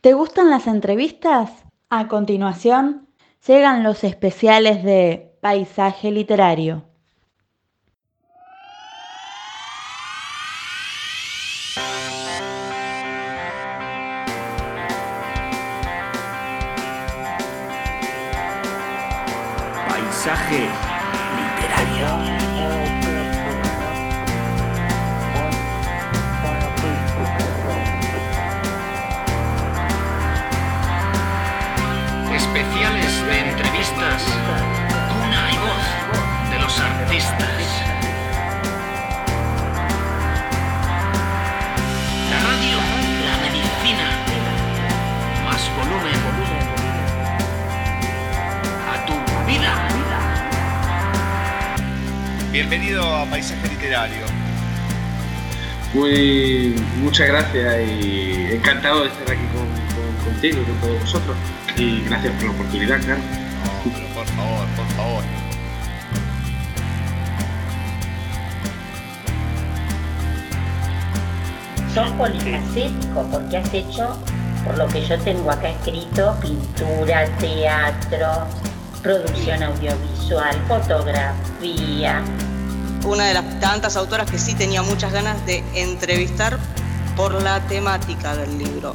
¿Te gustan las entrevistas? A continuación, llegan los especiales de Paisaje Literario. Contigo y con todos vosotros. Y gracias por la oportunidad, claro. por favor, por favor. Sos polifacético porque has hecho, por lo que yo tengo acá escrito, pintura, teatro, producción audiovisual, fotografía, una de las tantas autoras que sí tenía muchas ganas de entrevistar por la temática del libro.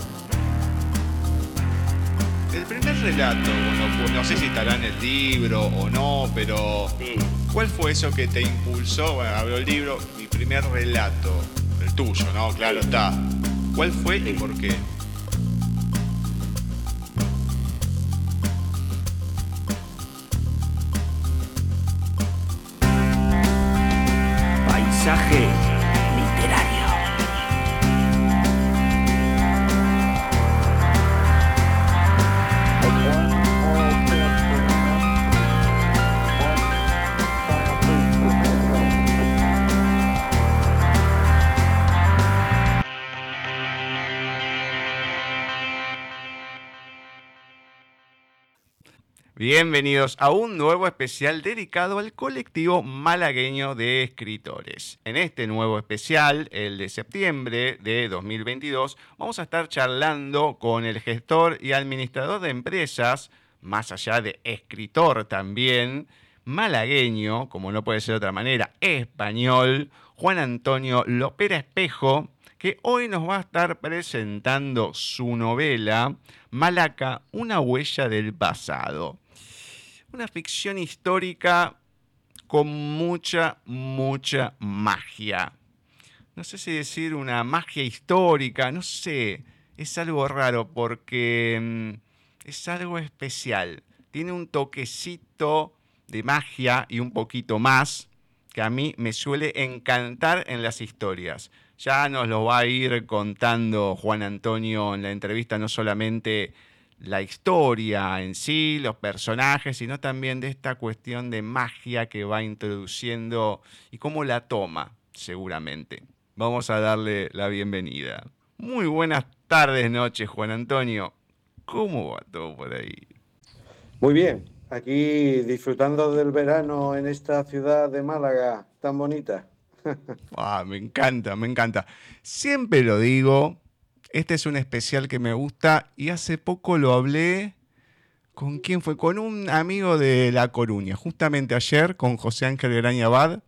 Primer relato, bueno, no sé si estará en el libro o no, pero ¿cuál fue eso que te impulsó? Bueno, abro el libro, mi primer relato, el tuyo, ¿no? Claro está. ¿Cuál fue y por qué? Bienvenidos a un nuevo especial dedicado al colectivo malagueño de escritores. En este nuevo especial, el de septiembre de 2022, vamos a estar charlando con el gestor y administrador de empresas, más allá de escritor también, malagueño, como no puede ser de otra manera, español, Juan Antonio Lopera Espejo, que hoy nos va a estar presentando su novela Malaca, una huella del pasado una ficción histórica con mucha, mucha magia. No sé si decir una magia histórica, no sé, es algo raro porque mm, es algo especial. Tiene un toquecito de magia y un poquito más que a mí me suele encantar en las historias. Ya nos lo va a ir contando Juan Antonio en la entrevista, no solamente la historia en sí, los personajes, sino también de esta cuestión de magia que va introduciendo y cómo la toma, seguramente. Vamos a darle la bienvenida. Muy buenas tardes, noches, Juan Antonio. ¿Cómo va todo por ahí? Muy bien, aquí disfrutando del verano en esta ciudad de Málaga tan bonita. ah, me encanta, me encanta. Siempre lo digo, este es un especial que me gusta y hace poco lo hablé. ¿Con quién fue? Con un amigo de La Coruña, justamente ayer con José Ángel Graña Abad.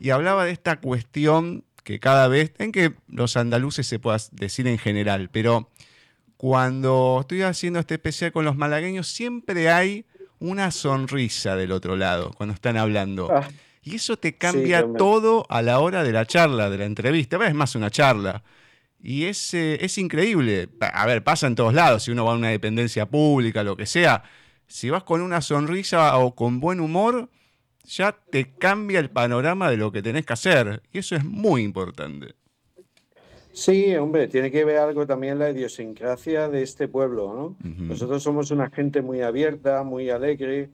Y hablaba de esta cuestión que cada vez, en que los andaluces se pueda decir en general, pero cuando estoy haciendo este especial con los malagueños, siempre hay una sonrisa del otro lado cuando están hablando. Ah. y eso te cambia todo a la hora de la charla, de la entrevista. Es más una charla. Y es, eh, es increíble. A ver, pasa en todos lados. Si uno va a una dependencia pública, lo que sea, si vas con una sonrisa o con buen humor, ya te cambia el panorama de lo que tenés que hacer. Y eso es muy importante. Sí, hombre, tiene que ver algo también la idiosincrasia de este pueblo, ¿no? Nosotros somos una gente muy abierta, muy alegre,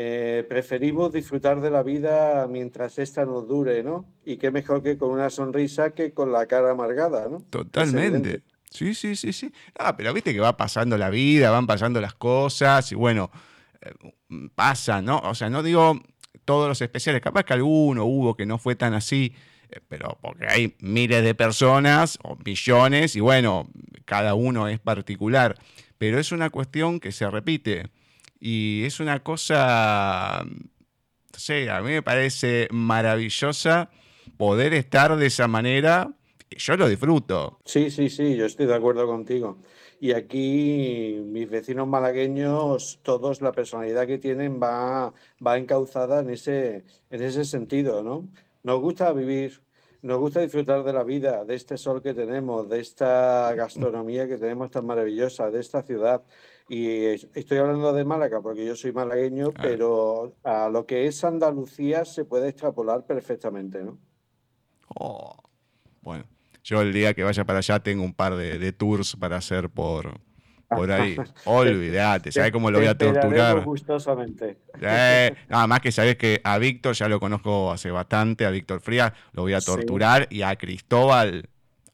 eh, preferimos disfrutar de la vida mientras esta nos dure, ¿no? Y qué mejor que con una sonrisa que con la cara amargada, ¿no? Totalmente. Sí, sí, sí, sí. Ah, pero viste que va pasando la vida, van pasando las cosas y bueno, eh, pasa, ¿no? O sea, no digo todos los especiales, capaz que alguno hubo que no fue tan así, eh, pero porque hay miles de personas o millones y bueno, cada uno es particular, pero es una cuestión que se repite y es una cosa, no sé, a mí me parece maravillosa poder estar de esa manera. Yo lo disfruto. Sí, sí, sí, yo estoy de acuerdo contigo. Y aquí mis vecinos malagueños, todos la personalidad que tienen va, va encauzada en ese, en ese sentido, ¿no? Nos gusta vivir, nos gusta disfrutar de la vida, de este sol que tenemos, de esta gastronomía que tenemos tan maravillosa, de esta ciudad. Y estoy hablando de Málaga porque yo soy malagueño, pero a lo que es Andalucía se puede extrapolar perfectamente, ¿no? Oh, bueno, yo el día que vaya para allá tengo un par de, tours para hacer por, por ahí. Olvídate, ¿sabes cómo lo voy a torturar? gustosamente. Eh, nada más que sabes que a Víctor ya lo conozco hace bastante, a Víctor Frías lo voy a torturar y a Cristóbal,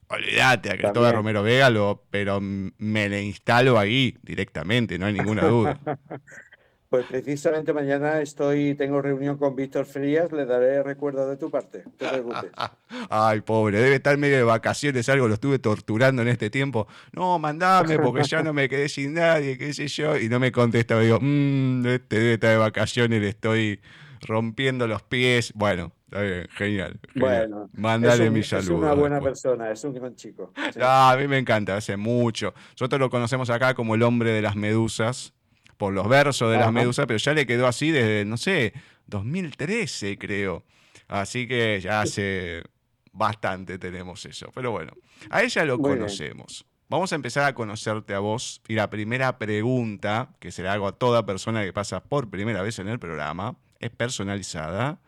olvídate, a Cristóbal Romero Vega, lo, pero me le instalo ahí directamente, no hay ninguna duda. Pues precisamente mañana estoy, tengo reunión con Víctor Frías, le daré recuerdo de tu parte. Ay, pobre, debe estar medio de vacaciones, algo lo estuve torturando en este tiempo. No, mandame, porque ya no me quedé sin nadie, qué sé yo. Y no me contesta, digo, mmm, este debe estar de vacaciones, le estoy rompiendo los pies. Bueno, está bien, genial. Bueno, mándale mi saludo. Es una buena persona, es un gran chico. a mí me encanta, hace mucho. Nosotros lo conocemos acá como el hombre de las medusas por los versos de las medusas, pero ya le quedó así desde, no sé, 2013 creo. Así que ya hace bastante tenemos eso. Pero bueno, a ella lo conocemos. Vamos a empezar a conocerte a vos. Y la primera pregunta, que se la hago a toda persona que pasa por primera vez en el programa, es personalizada.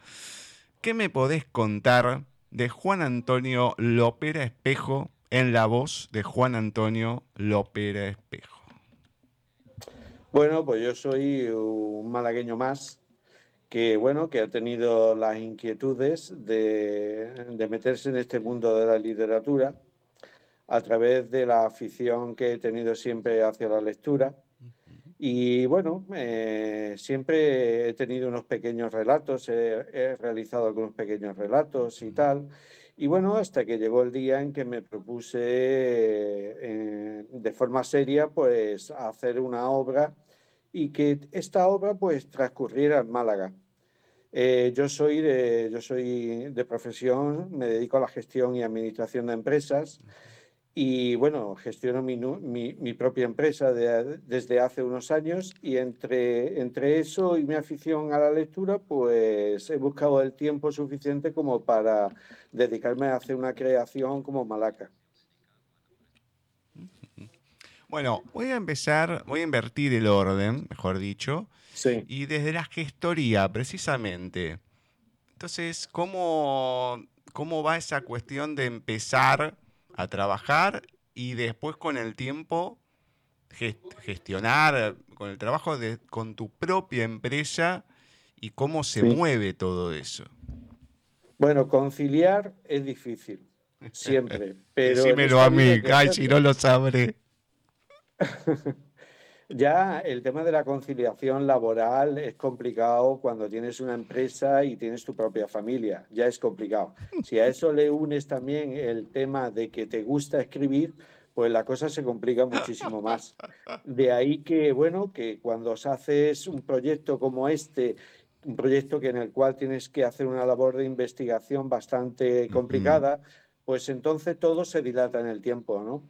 ¿Qué me podés contar de Juan Antonio Lopera Espejo en la voz de Juan Antonio Lopera Espejo? Bueno, pues yo soy un malagueño más que bueno, que ha tenido las inquietudes de, meterse en este mundo de la literatura a través de la afición que he tenido siempre hacia la lectura. Y bueno, eh, siempre he tenido unos pequeños relatos, he, realizado algunos pequeños relatos y tal. Y bueno, hasta que llegó el día en que me propuse eh, de forma seria pues hacer una obra y que esta obra pues transcurriera en Málaga. Eh, yo, soy de, yo soy de profesión, me dedico a la gestión y administración de empresas y bueno, gestiono mi, mi, propia empresa desde hace unos años y entre, entre eso y mi afición a la lectura pues he buscado el tiempo suficiente como para dedicarme a hacer una creación como Malaca. Bueno, voy a empezar, voy a invertir el orden, mejor dicho. Sí. Y desde la gestoría, precisamente. Entonces, ¿cómo, cómo va esa cuestión de empezar a trabajar y después con el tiempo gestionar con el trabajo de, con tu propia empresa y cómo se mueve todo eso? Bueno, conciliar es difícil, siempre. Pero Decímelo a mí, ay, si no lo sabré. Ya el tema de la conciliación laboral es complicado cuando tienes una empresa y tienes tu propia familia, ya es complicado. Si a eso le unes también el tema de que te gusta escribir, pues la cosa se complica muchísimo más. De ahí que, bueno, que cuando haces un proyecto como este, un proyecto que en el cual tienes que hacer una labor de investigación bastante complicada, pues entonces todo se dilata en el tiempo, ¿no?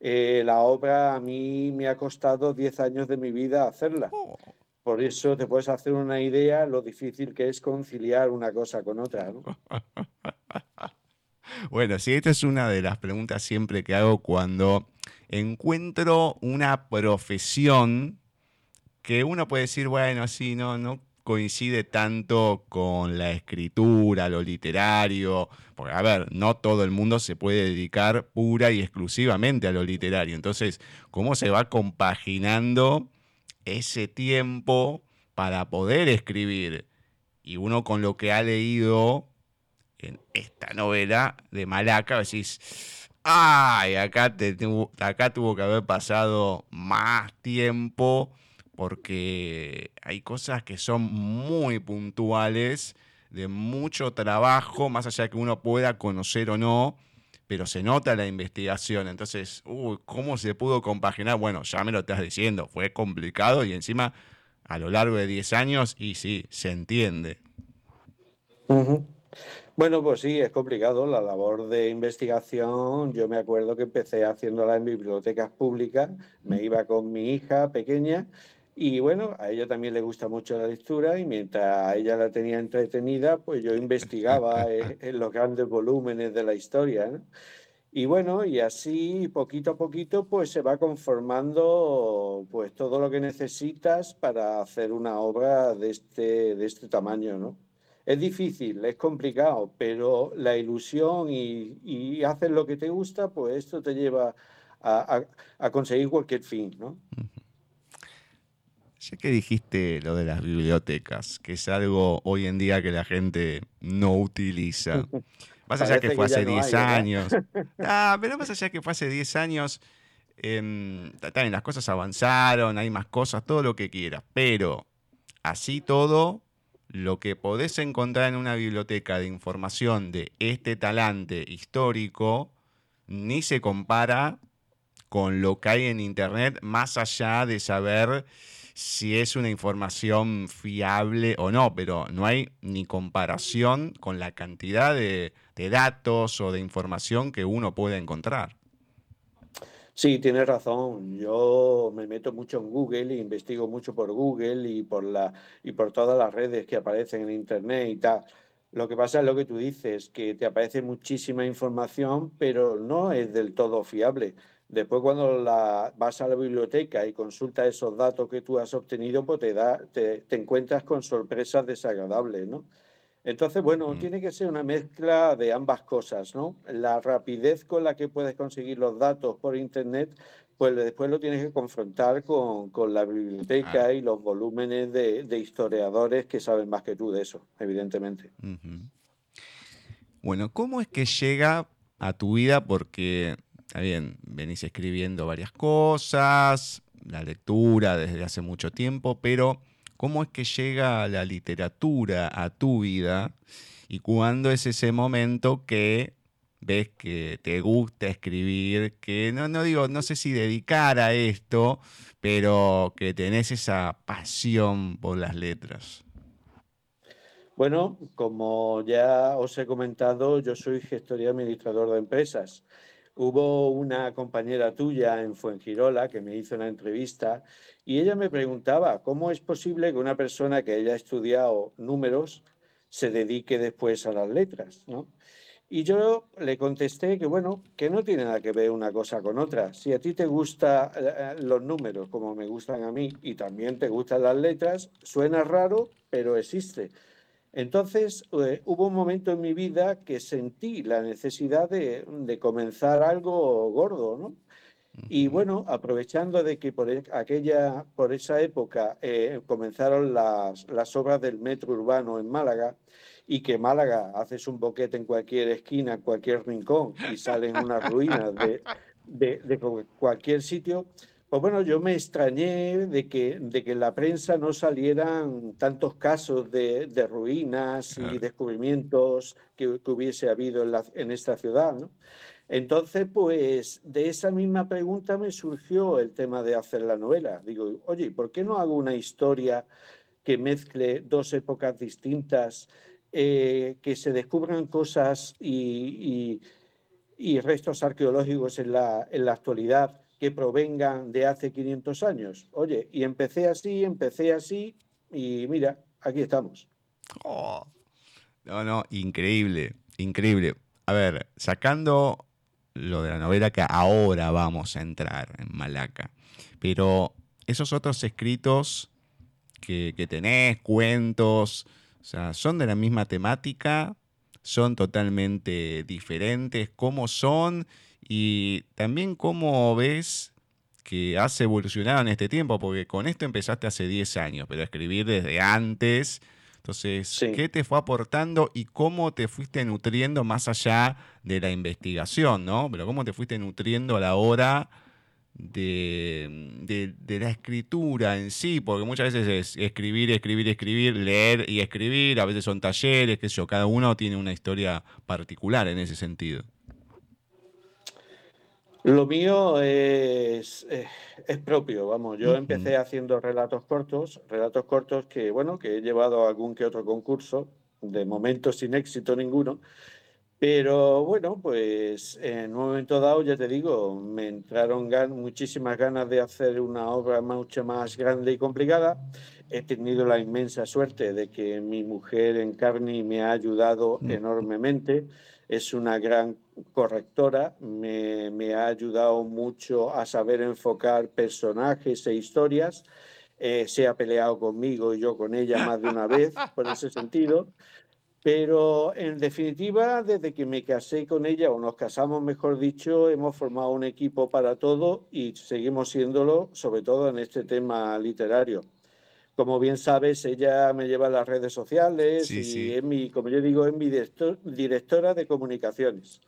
Eh, la obra a mí me ha costado 10 años de mi vida hacerla. Oh. Por eso te puedes hacer una idea lo difícil que es conciliar una cosa con otra. bueno, sí, esta es una de las preguntas siempre que hago cuando encuentro una profesión que uno puede decir, bueno, sí, no, no coincide tanto con la escritura, lo literario, porque a ver, no todo el mundo se puede dedicar pura y exclusivamente a lo literario. Entonces, ¿cómo se va compaginando ese tiempo para poder escribir? Y uno con lo que ha leído en esta novela de Malaca, decís, ay, acá, te, acá tuvo que haber pasado más tiempo porque hay cosas que son muy puntuales de mucho trabajo, más allá de que uno pueda conocer o no, pero se nota la investigación. Entonces, uy, ¿cómo se pudo compaginar? Bueno, ya me lo estás diciendo, fue complicado y encima a lo largo de 10 años, y sí, se entiende. Bueno, pues sí, es complicado la labor de investigación. Yo me acuerdo que empecé haciéndola en bibliotecas públicas, me iba con mi hija pequeña y bueno, a ella también le gusta mucho la lectura y mientras a ella la tenía entretenida, pues yo investigaba en, los grandes volúmenes de la historia. Y bueno, y así poquito a poquito pues se va conformando pues todo lo que necesitas para hacer una obra de este, de este tamaño, ¿no? Es difícil, es complicado, pero la ilusión y, y hacer lo que te gusta, pues esto te lleva a, a, conseguir cualquier fin, ¿no? Ya que dijiste lo de las bibliotecas, que es algo hoy en día que la gente no utiliza. Más allá que fue hace 10 años. Ah, pero más allá que fue hace 10 años, eh, también las cosas avanzaron, hay más cosas, todo lo que quieras. Pero así todo, lo que podés encontrar en una biblioteca de información de este talante histórico ni se compara con lo que hay en Internet, más allá de saber si es una información fiable o no, pero no hay ni comparación con la cantidad de, datos o de información que uno puede encontrar. Sí, tienes razón. Yo me meto mucho en Google e investigo mucho por Google y por, la, y por todas las redes que aparecen en Internet y tal. Lo que pasa es lo que tú dices, que te aparece muchísima información, pero no es del todo fiable. Después cuando la, vas a la biblioteca y consultas esos datos que tú has obtenido, pues te, da, te, encuentras con sorpresas desagradables, ¿no? Entonces, bueno, mm. tiene que ser una mezcla de ambas cosas, ¿no? La rapidez con la que puedes conseguir los datos por Internet, pues después lo tienes que confrontar con, con la biblioteca y los volúmenes de, de, historiadores que saben más que tú de eso, evidentemente. Bueno, ¿cómo es que llega a tu vida? Porque bien, venís escribiendo varias cosas, la lectura desde hace mucho tiempo, pero ¿cómo es que llega la literatura a tu vida? ¿Y cuándo es ese momento que ves que te gusta escribir, que no, no digo, no sé si dedicar a esto, pero que tenés esa pasión por las letras? Bueno, como ya os he comentado, yo soy gestor y administrador de empresas. Hubo una compañera tuya en Fuengirola que me hizo una entrevista y ella me preguntaba cómo es posible que una persona que haya estudiado números se dedique después a las letras, ¿no? Y yo le contesté que, bueno, que no tiene nada que ver una cosa con otra. Si a ti te gustan eh, los números como me gustan a mí y también te gustan las letras, suena raro, pero existe. Entonces eh, hubo un momento en mi vida que sentí la necesidad de, comenzar algo gordo, ¿no? Y bueno, aprovechando de que por e, aquella, por esa época eh, comenzaron las, las, obras del metro urbano en Málaga y que Málaga haces un boquete en cualquier esquina, en cualquier rincón y salen unas ruinas de, de, de cualquier sitio, pues bueno, yo me extrañé de que, de que en la prensa no salieran tantos casos de, ruinas y descubrimientos que, hubiese habido en, en esta ciudad, ¿no? Entonces, pues de esa misma pregunta me surgió el tema de hacer la novela. Digo, oye, ¿por qué no hago una historia que mezcle dos épocas distintas, eh, que se descubran cosas y, y, restos arqueológicos en la, en la actualidad? Que provengan de hace 500 años. Oye, y empecé así, empecé así, y mira, aquí estamos. Oh, no, no, increíble, increíble. A ver, sacando lo de la novela que ahora vamos a entrar en Malaca, pero esos otros escritos que, que tenés, cuentos, o sea, son de la misma temática, son totalmente diferentes, cómo son y también cómo ves que has evolucionado en este tiempo, porque con esto empezaste hace 10 años, pero a escribir desde antes. Entonces, ¿qué te fue aportando y cómo te fuiste nutriendo más allá de la investigación, ¿no? Pero cómo te fuiste nutriendo a la hora de, la escritura en sí, porque muchas veces es escribir, escribir, escribir, leer y escribir, a veces son talleres, qué sé yo, cada uno tiene una historia particular en ese sentido. Lo mío es, eh, es, propio, vamos, yo empecé haciendo relatos cortos, relatos cortos que, bueno, que he llevado a algún que otro concurso, de momento sin éxito ninguno, pero bueno, pues en un momento dado, ya te digo, me entraron muchísimas ganas de hacer una obra mucho más grande y complicada. He tenido la inmensa suerte de que mi mujer Encarni me ha ayudado enormemente. Es una gran correctora, me, me, ha ayudado mucho a saber enfocar personajes e historias. Eh, se ha peleado conmigo y yo con ella más de una vez por ese sentido. Pero en definitiva, desde que me casé con ella, o nos casamos, mejor dicho, hemos formado un equipo para todo y seguimos siéndolo, sobre todo en este tema literario. Como bien sabes, ella me lleva a las redes sociales y es mi, como yo digo, es mi directora de comunicaciones.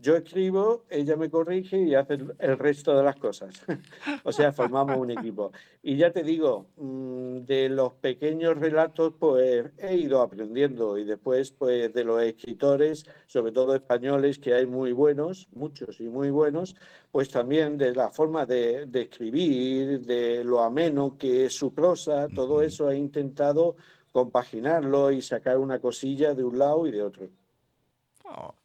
Yo escribo, ella me corrige y hace el resto de las cosas. o sea, formamos un equipo. Y ya te digo, mm, de los pequeños relatos, pues he ido aprendiendo y después, pues de los escritores, sobre todo españoles, que hay muy buenos, muchos y muy buenos, pues también de la forma de, escribir, de lo ameno que es su prosa, todo eso he intentado compaginarlo y sacar una cosilla de un lado y de otro. Oh.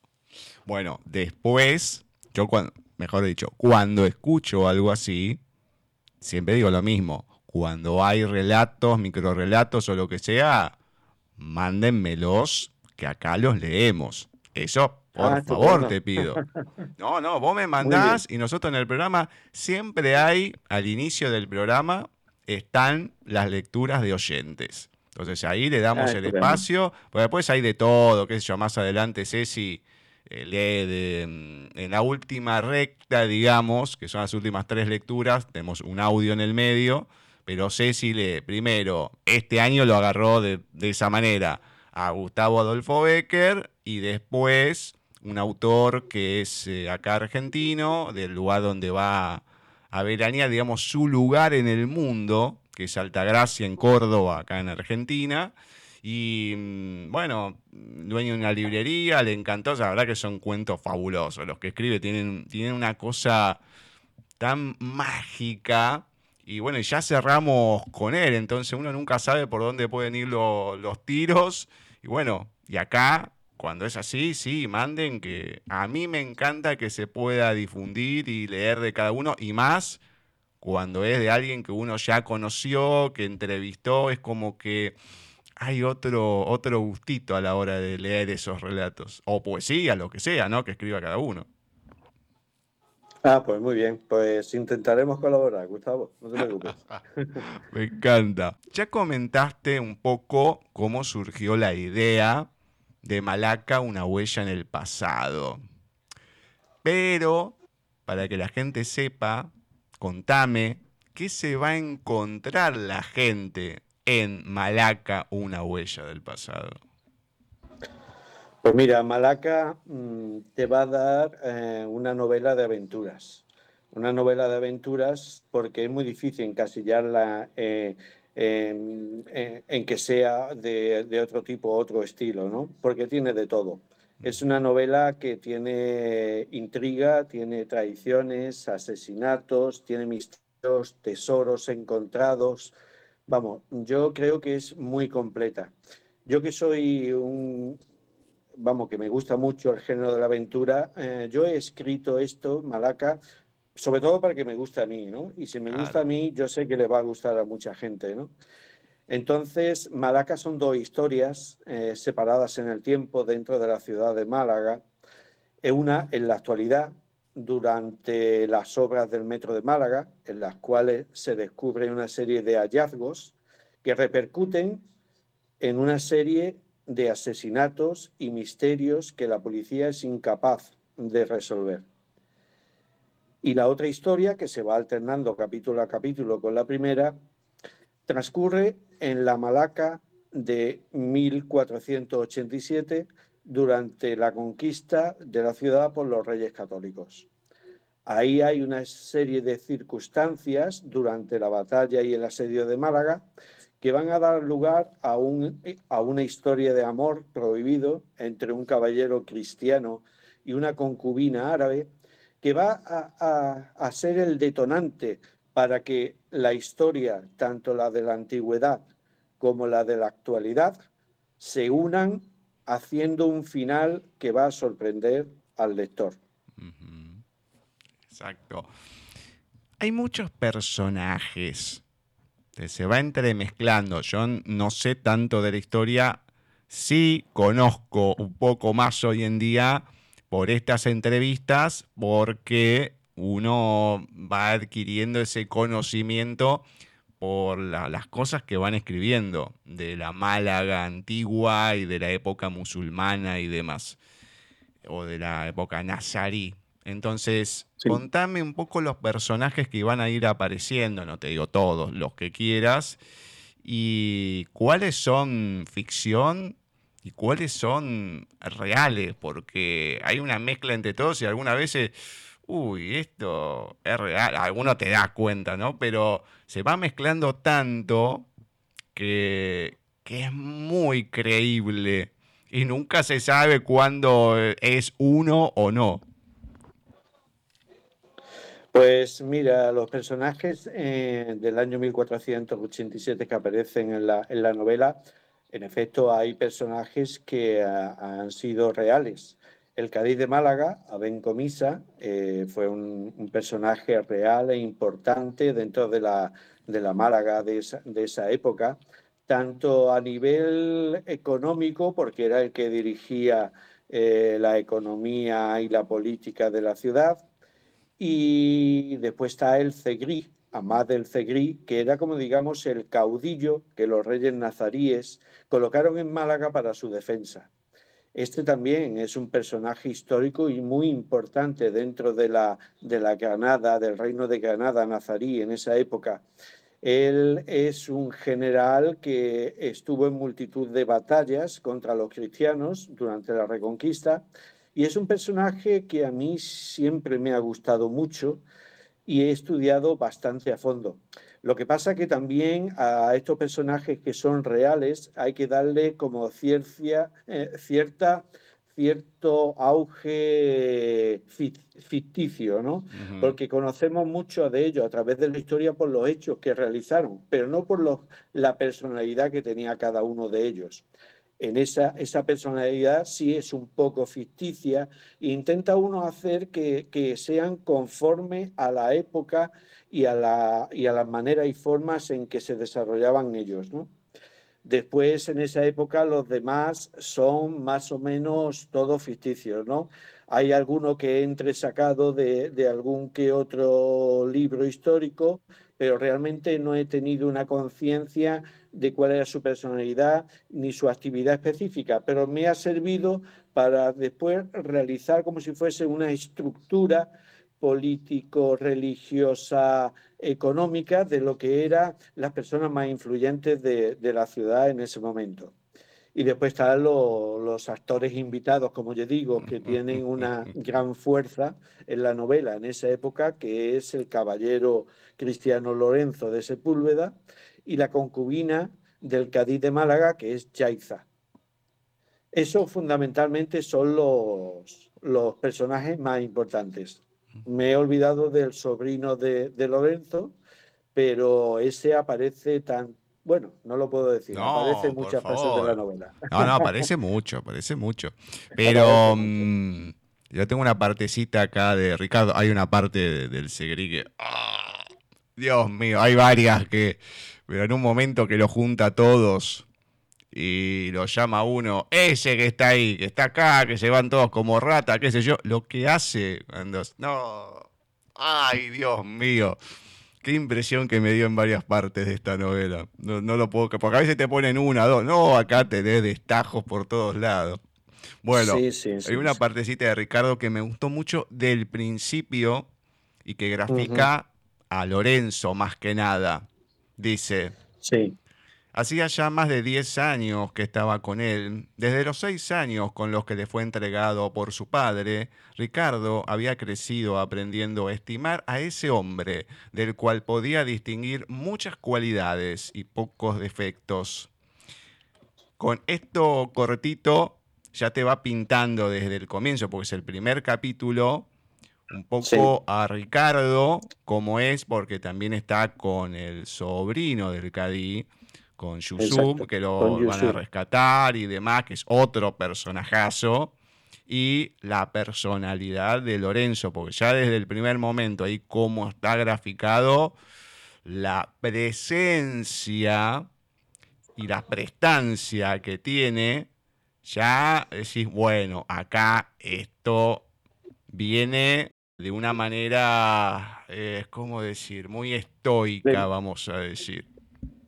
Bueno, después, yo cuando, mejor dicho, cuando escucho algo así, siempre digo lo mismo. Cuando hay relatos, microrelatos o lo que sea, mándenmelos, que acá los leemos. Eso, por ah, favor, te pido. No, no, vos me mandás y nosotros en el programa siempre hay, al inicio del programa, están las lecturas de oyentes. Entonces ahí le damos ah, el espacio, porque después hay de todo, qué sé yo, más adelante Ceci mm, en la última recta, digamos, que son las últimas tres lecturas, tenemos un audio en el medio, pero Ceci lee primero, este año lo agarró de, esa manera a Gustavo Adolfo Becker y después un autor que es eh, acá argentino, del lugar donde va a veranear, digamos, su lugar en el mundo, que es Altagracia en Córdoba, acá en Argentina. Y mm, bueno, dueño de una librería, le encantó. La verdad que son cuentos fabulosos. Los que escribe tienen, tienen una cosa tan mágica. Y bueno, ya cerramos con él, entonces uno nunca sabe por dónde pueden ir los tiros. Y bueno, y acá, cuando es así, sí, manden que a mí me encanta que se pueda difundir y leer de cada uno, y más cuando es de alguien que uno ya conoció, que entrevistó, es como que hay otro, otro gustito a la hora de leer esos relatos, o poesía, lo que sea, ¿no? Que escriba cada uno. Ah, pues muy bien, pues intentaremos colaborar, Gustavo, no te preocupes. Me encanta. Ya comentaste un poco cómo surgió la idea de Malaca, una huella en el pasado. Pero, para que la gente sepa, contame, ¿qué se va a encontrar la gente en Malaca una huella del pasado? Pues mira, Malaca mm, te va a dar eh, una novela de aventuras. Una novela de aventuras porque es muy difícil encasillarla eh, en, que sea de, de, otro tipo, otro estilo, ¿no? Porque tiene de todo. Es una novela que tiene intriga, tiene traiciones, asesinatos, tiene misterios, tesoros encontrados, Vamos, yo creo que es muy completa. Yo que soy un, vamos, que me gusta mucho el género de la aventura, eh, yo he escrito esto, Malaca, sobre todo para que me guste a mí, ¿no? Y si me gusta a mí, yo sé que le va a gustar a mucha gente, ¿no? Entonces, Malaca son dos historias eh, separadas en el tiempo dentro de la ciudad de Málaga. Una en la actualidad, durante las obras del Metro de Málaga, en las cuales se descubre una serie de hallazgos que repercuten en una serie de asesinatos y misterios que la policía es incapaz de resolver. Y la otra historia, que se va alternando capítulo a capítulo con la primera, transcurre en la Malaca de 1487, durante la conquista de la ciudad por los reyes católicos. Ahí hay una serie de circunstancias durante la batalla y el asedio de Málaga que van a dar lugar a, un, a una historia de amor prohibido entre un caballero cristiano y una concubina árabe que va a, a ser el detonante para que la historia, tanto la de la antigüedad como la de la actualidad, se unan haciendo un final que va a sorprender al lector. Exacto. Hay muchos personajes se va entremezclando. Yo no sé tanto de la historia, sí conozco un poco más hoy en día por estas entrevistas, porque uno va adquiriendo ese conocimiento por las cosas que van escribiendo de la Málaga antigua y de la época musulmana y demás, o de la época nazarí. Entonces, contame un poco los personajes que van a ir apareciendo, no te digo todos, los que quieras, y cuáles son ficción y cuáles son reales, porque hay una mezcla entre todos y algunas veces, uy, esto es real, alguno te da cuenta, ¿no? Pero se va mezclando tanto que, que es muy creíble y nunca se sabe cuándo es uno o no. Pues mira, los personajes eh, del año 1487 que aparecen en la, en la novela, en efecto hay personajes que ah, han sido reales. El Cádiz de Málaga, Aben Comisa, eh, fue un, personaje real e importante dentro de la, de la Málaga de esa, época, tanto a nivel económico, porque era el que dirigía eh, la economía y la política de la ciudad, y después está el Cegrí, Amad del Cegrí, que era como digamos el caudillo que los reyes nazaríes colocaron en Málaga para su defensa. Este también es un personaje histórico y muy importante dentro de la, Granada, del reino de Granada nazarí en esa época. Él es un general que estuvo en multitud de batallas contra los cristianos durante la Reconquista y es un personaje que a mí siempre me ha gustado mucho y he estudiado bastante a fondo. Lo que pasa que también a estos personajes que son reales hay que darle como cierta, eh, cierta cierto auge ficticio, ¿no? Porque conocemos mucho de ellos a través de la historia por los hechos que realizaron, pero no por los, la personalidad que tenía cada uno de ellos en esa, esa personalidad sí es un poco ficticia intenta uno hacer que, sean conforme a la época y a, la, y a las maneras y formas en que se desarrollaban ellos. ¿no? Después, en esa época, los demás son más o menos todos ficticios, ¿no? Hay alguno que entre sacado de, de algún que otro libro histórico, pero realmente no he tenido una conciencia de cuál era su personalidad ni su actividad específica, pero me ha servido para después realizar como si fuese una estructura político, religiosa, económica de lo que eran las personas más influyentes de, la ciudad en ese momento. Y después están los actores invitados, como yo digo, que tienen una gran fuerza en la novela en esa época, que es el caballero Cristiano Lorenzo de Sepúlveda, y la concubina del Cádiz de Málaga, que es Yaiza. Esos fundamentalmente son los, los personajes más importantes. Me he olvidado del sobrino de, Lorenzo, pero ese aparece tan, bueno, no lo puedo decir, aparece en muchas partes de la novela. No, no, aparece mucho, aparece mucho. Pero mm, yo tengo una partecita acá de Ricardo, hay una parte del Segri que... ¡ah! Dios mío, hay varias que pero en un momento que lo junta a todos y lo llama uno, ese que está ahí, que está acá, que se van todos como rata, qué sé yo, lo que hace cuando... No, ay Dios mío, qué impresión que me dio en varias partes de esta novela. No, lo puedo, porque a veces te ponen una, dos, no, acá te des destajos por todos lados. Bueno, hay una partecita de Ricardo que me gustó mucho del principio y que grafica a Lorenzo más que nada. Dice, sí. Hacía ya más de 10 años que estaba con él. Desde los 6 años con los que le fue entregado por su padre, Ricardo había crecido aprendiendo a estimar a ese hombre, del cual podía distinguir muchas cualidades y pocos defectos. Con esto cortito ya te va pintando desde el comienzo, porque es el primer capítulo, un poco a Ricardo, como es, porque también está con el sobrino del Cadí con Yusuf, que lo van a rescatar y demás, que es otro personajazo, y la personalidad de Lorenzo, porque ya desde el primer momento ahí cómo está graficado, la presencia y la prestancia que tiene, ya decís, bueno, acá esto viene de una manera, eh, ¿cómo decir? Muy estoica, vamos a decir.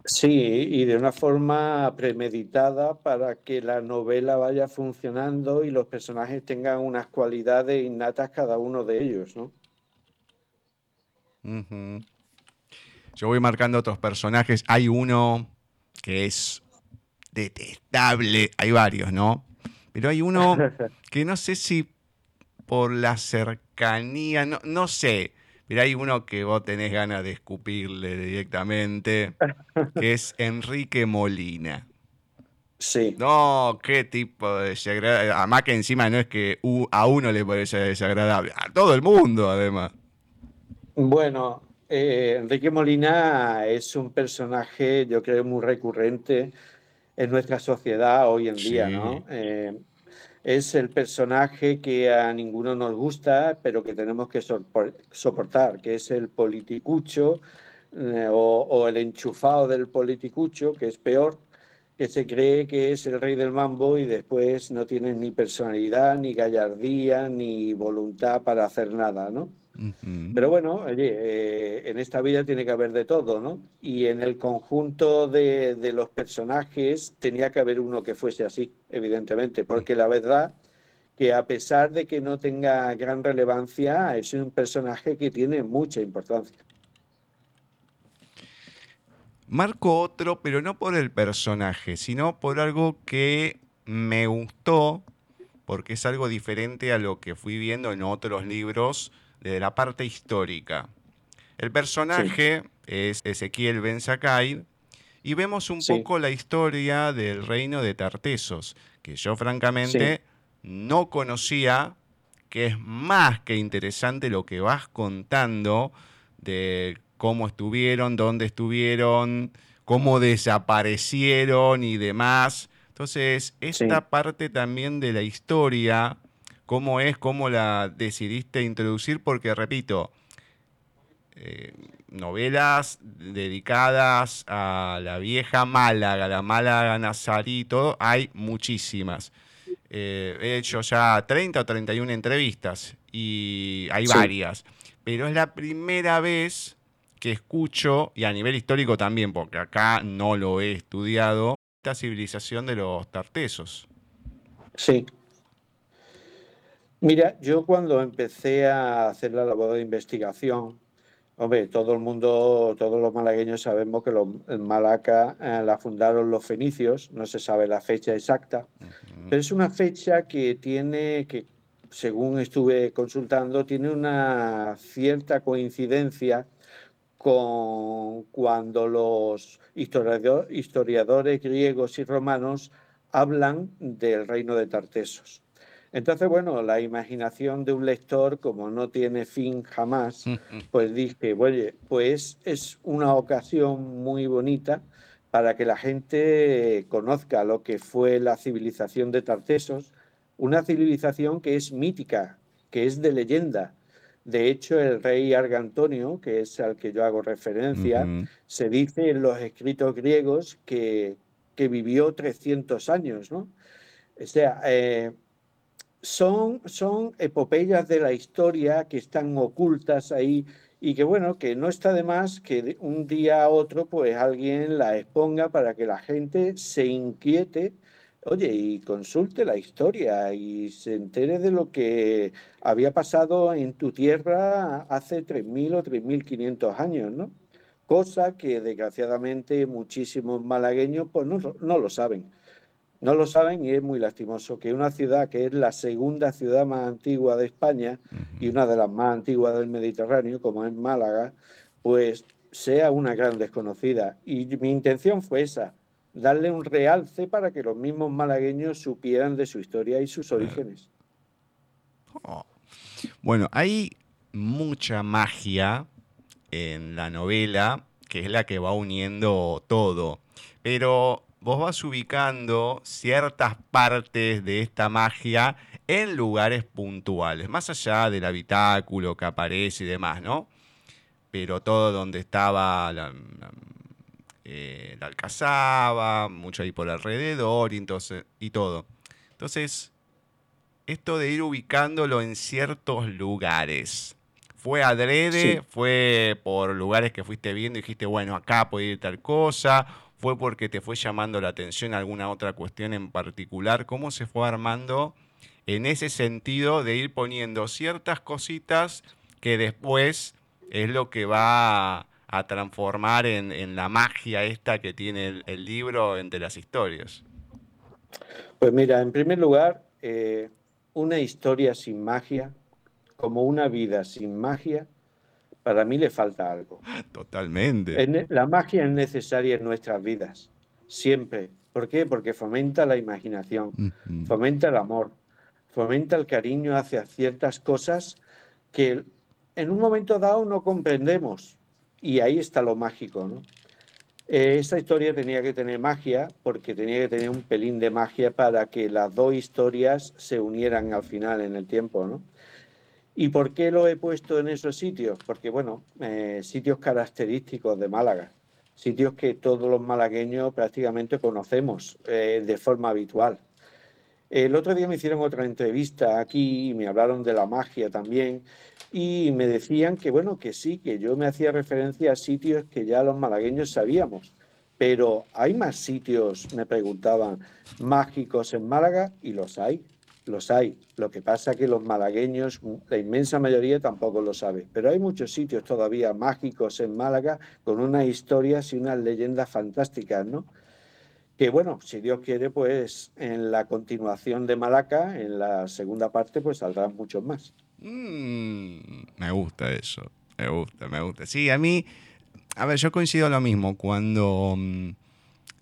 Sí, y de una forma premeditada para que la novela vaya funcionando y los personajes tengan unas cualidades innatas cada uno de ellos, ¿no? Yo voy marcando otros personajes. Hay uno que es detestable, hay varios, ¿no? Pero hay uno que no sé si por la cercanía, no, no sé, Mira, hay uno que vos tenés ganas de escupirle directamente, que es Enrique Molina. Sí. No, qué tipo de desagradable. Además que encima no es que a uno le parece desagradable, a todo el mundo además. Bueno, eh, Enrique Molina es un personaje, yo creo, muy recurrente en nuestra sociedad hoy en día, ¿no? Eh, es el personaje que a ninguno nos gusta, pero que tenemos que soportar, que es el politicucho eh, o, el enchufado del politicucho, que es peor, que se cree que es el rey del mambo y después no tiene ni personalidad, ni gallardía, ni voluntad para hacer nada, ¿no? Pero bueno, oye, eh, en esta vida tiene que haber de todo, ¿no? Y en el conjunto de, los personajes tenía que haber uno que fuese así, evidentemente, porque la verdad que a pesar de que no tenga gran relevancia, es un personaje que tiene mucha importancia. Marco otro, pero no por el personaje, sino por algo que me gustó, porque es algo diferente a lo que fui viendo en otros libros de la parte histórica. El personaje es Ezequiel Ben y vemos un poco la historia del reino de Tartesos, que yo francamente no conocía, que es más que interesante lo que vas contando de cómo estuvieron, dónde estuvieron, cómo desaparecieron y demás. Entonces, esta parte también de la historia cómo es, cómo la decidiste introducir, porque repito, eh, novelas dedicadas a la vieja Málaga, la Málaga Nazarí, todo, hay muchísimas. Eh, he hecho ya 30 o 31 entrevistas y hay varias, pero es la primera vez que escucho, y a nivel histórico también, porque acá no lo he estudiado, esta civilización de los tartesos. Sí, Mira, yo cuando empecé a hacer la labor de investigación, hombre, todo el mundo, todos los malagueños sabemos que los, Malaca eh, la fundaron los fenicios, no se sabe la fecha exacta, pero es una fecha que tiene, que según estuve consultando, tiene una cierta coincidencia con cuando los historiadores griegos y romanos hablan del reino de Tartesos. Entonces, bueno, la imaginación de un lector, como no tiene fin jamás, pues dije, oye, pues es una ocasión muy bonita para que la gente conozca lo que fue la civilización de Tartesos, una civilización que es mítica, que es de leyenda. De hecho, el rey Argantonio, que es al que yo hago referencia, se dice en los escritos griegos que, que vivió 300 años, ¿no? O sea, eh, son, son epopeyas de la historia que están ocultas ahí y que bueno, que no está de más que un día a otro pues alguien la exponga para que la gente se inquiete, oye, y consulte la historia y se entere de lo que había pasado en tu tierra hace 3.000 o 3.500 años, ¿no? cosa que desgraciadamente muchísimos malagueños pues no, no lo saben. No lo saben y es muy lastimoso que una ciudad que es la segunda ciudad más antigua de España y una de las más antiguas del Mediterráneo, como es Málaga, pues sea una gran desconocida. Y mi intención fue esa, darle un realce para que los mismos malagueños supieran de su historia y sus orígenes. Oh. Bueno, hay mucha magia en la novela, que es la que va uniendo todo. Pero vos vas ubicando ciertas partes de esta magia en lugares puntuales, más allá del habitáculo que aparece y demás, ¿no? Pero todo donde estaba la, eh, alcazaba, mucho ahí por alrededor y, entonces, y todo. Entonces, esto de ir ubicándolo en ciertos lugares. ¿Fue adrede? ¿Fue por lugares que fuiste viendo y dijiste, bueno, acá puede ir tal cosa? ¿Fue porque te fue llamando la atención alguna otra cuestión en particular? ¿Cómo se fue armando en ese sentido de ir poniendo ciertas cositas que después es lo que va a, transformar en, la magia esta que tiene el, libro entre las historias? Pues mira, en primer lugar, eh, una historia sin magia, como una vida sin magia, para mí le falta algo. Totalmente. La magia es necesaria en nuestras vidas, siempre. ¿Por qué? Porque fomenta la imaginación, fomenta el amor, fomenta el cariño hacia ciertas cosas que en un momento dado no comprendemos. Y ahí está lo mágico, ¿no? Eh, esta historia tenía que tener magia porque tenía que tener un pelín de magia para que las dos historias se unieran al final en el tiempo, ¿no? ¿Y por qué lo he puesto en esos sitios? Porque, bueno, eh, sitios característicos de Málaga, sitios que todos los malagueños prácticamente conocemos eh, de forma habitual. El otro día me hicieron otra entrevista aquí y me hablaron de la magia también y me decían que bueno, que sí, que yo me hacía referencia a sitios que ya los malagueños sabíamos, pero ¿hay más sitios, me preguntaban, mágicos en Málaga? Y los hay, los hay. Lo que pasa es que los malagueños, la inmensa mayoría tampoco lo sabe, pero hay muchos sitios todavía mágicos en Málaga con unas historias y unas leyendas fantásticas, ¿no? que bueno, si Dios quiere, pues en la continuación de Malaca, en la segunda parte, pues saldrán muchos más. Mm, me gusta eso, me gusta, me gusta. Sí, a mí, a ver, yo coincido lo mismo, cuando, mm,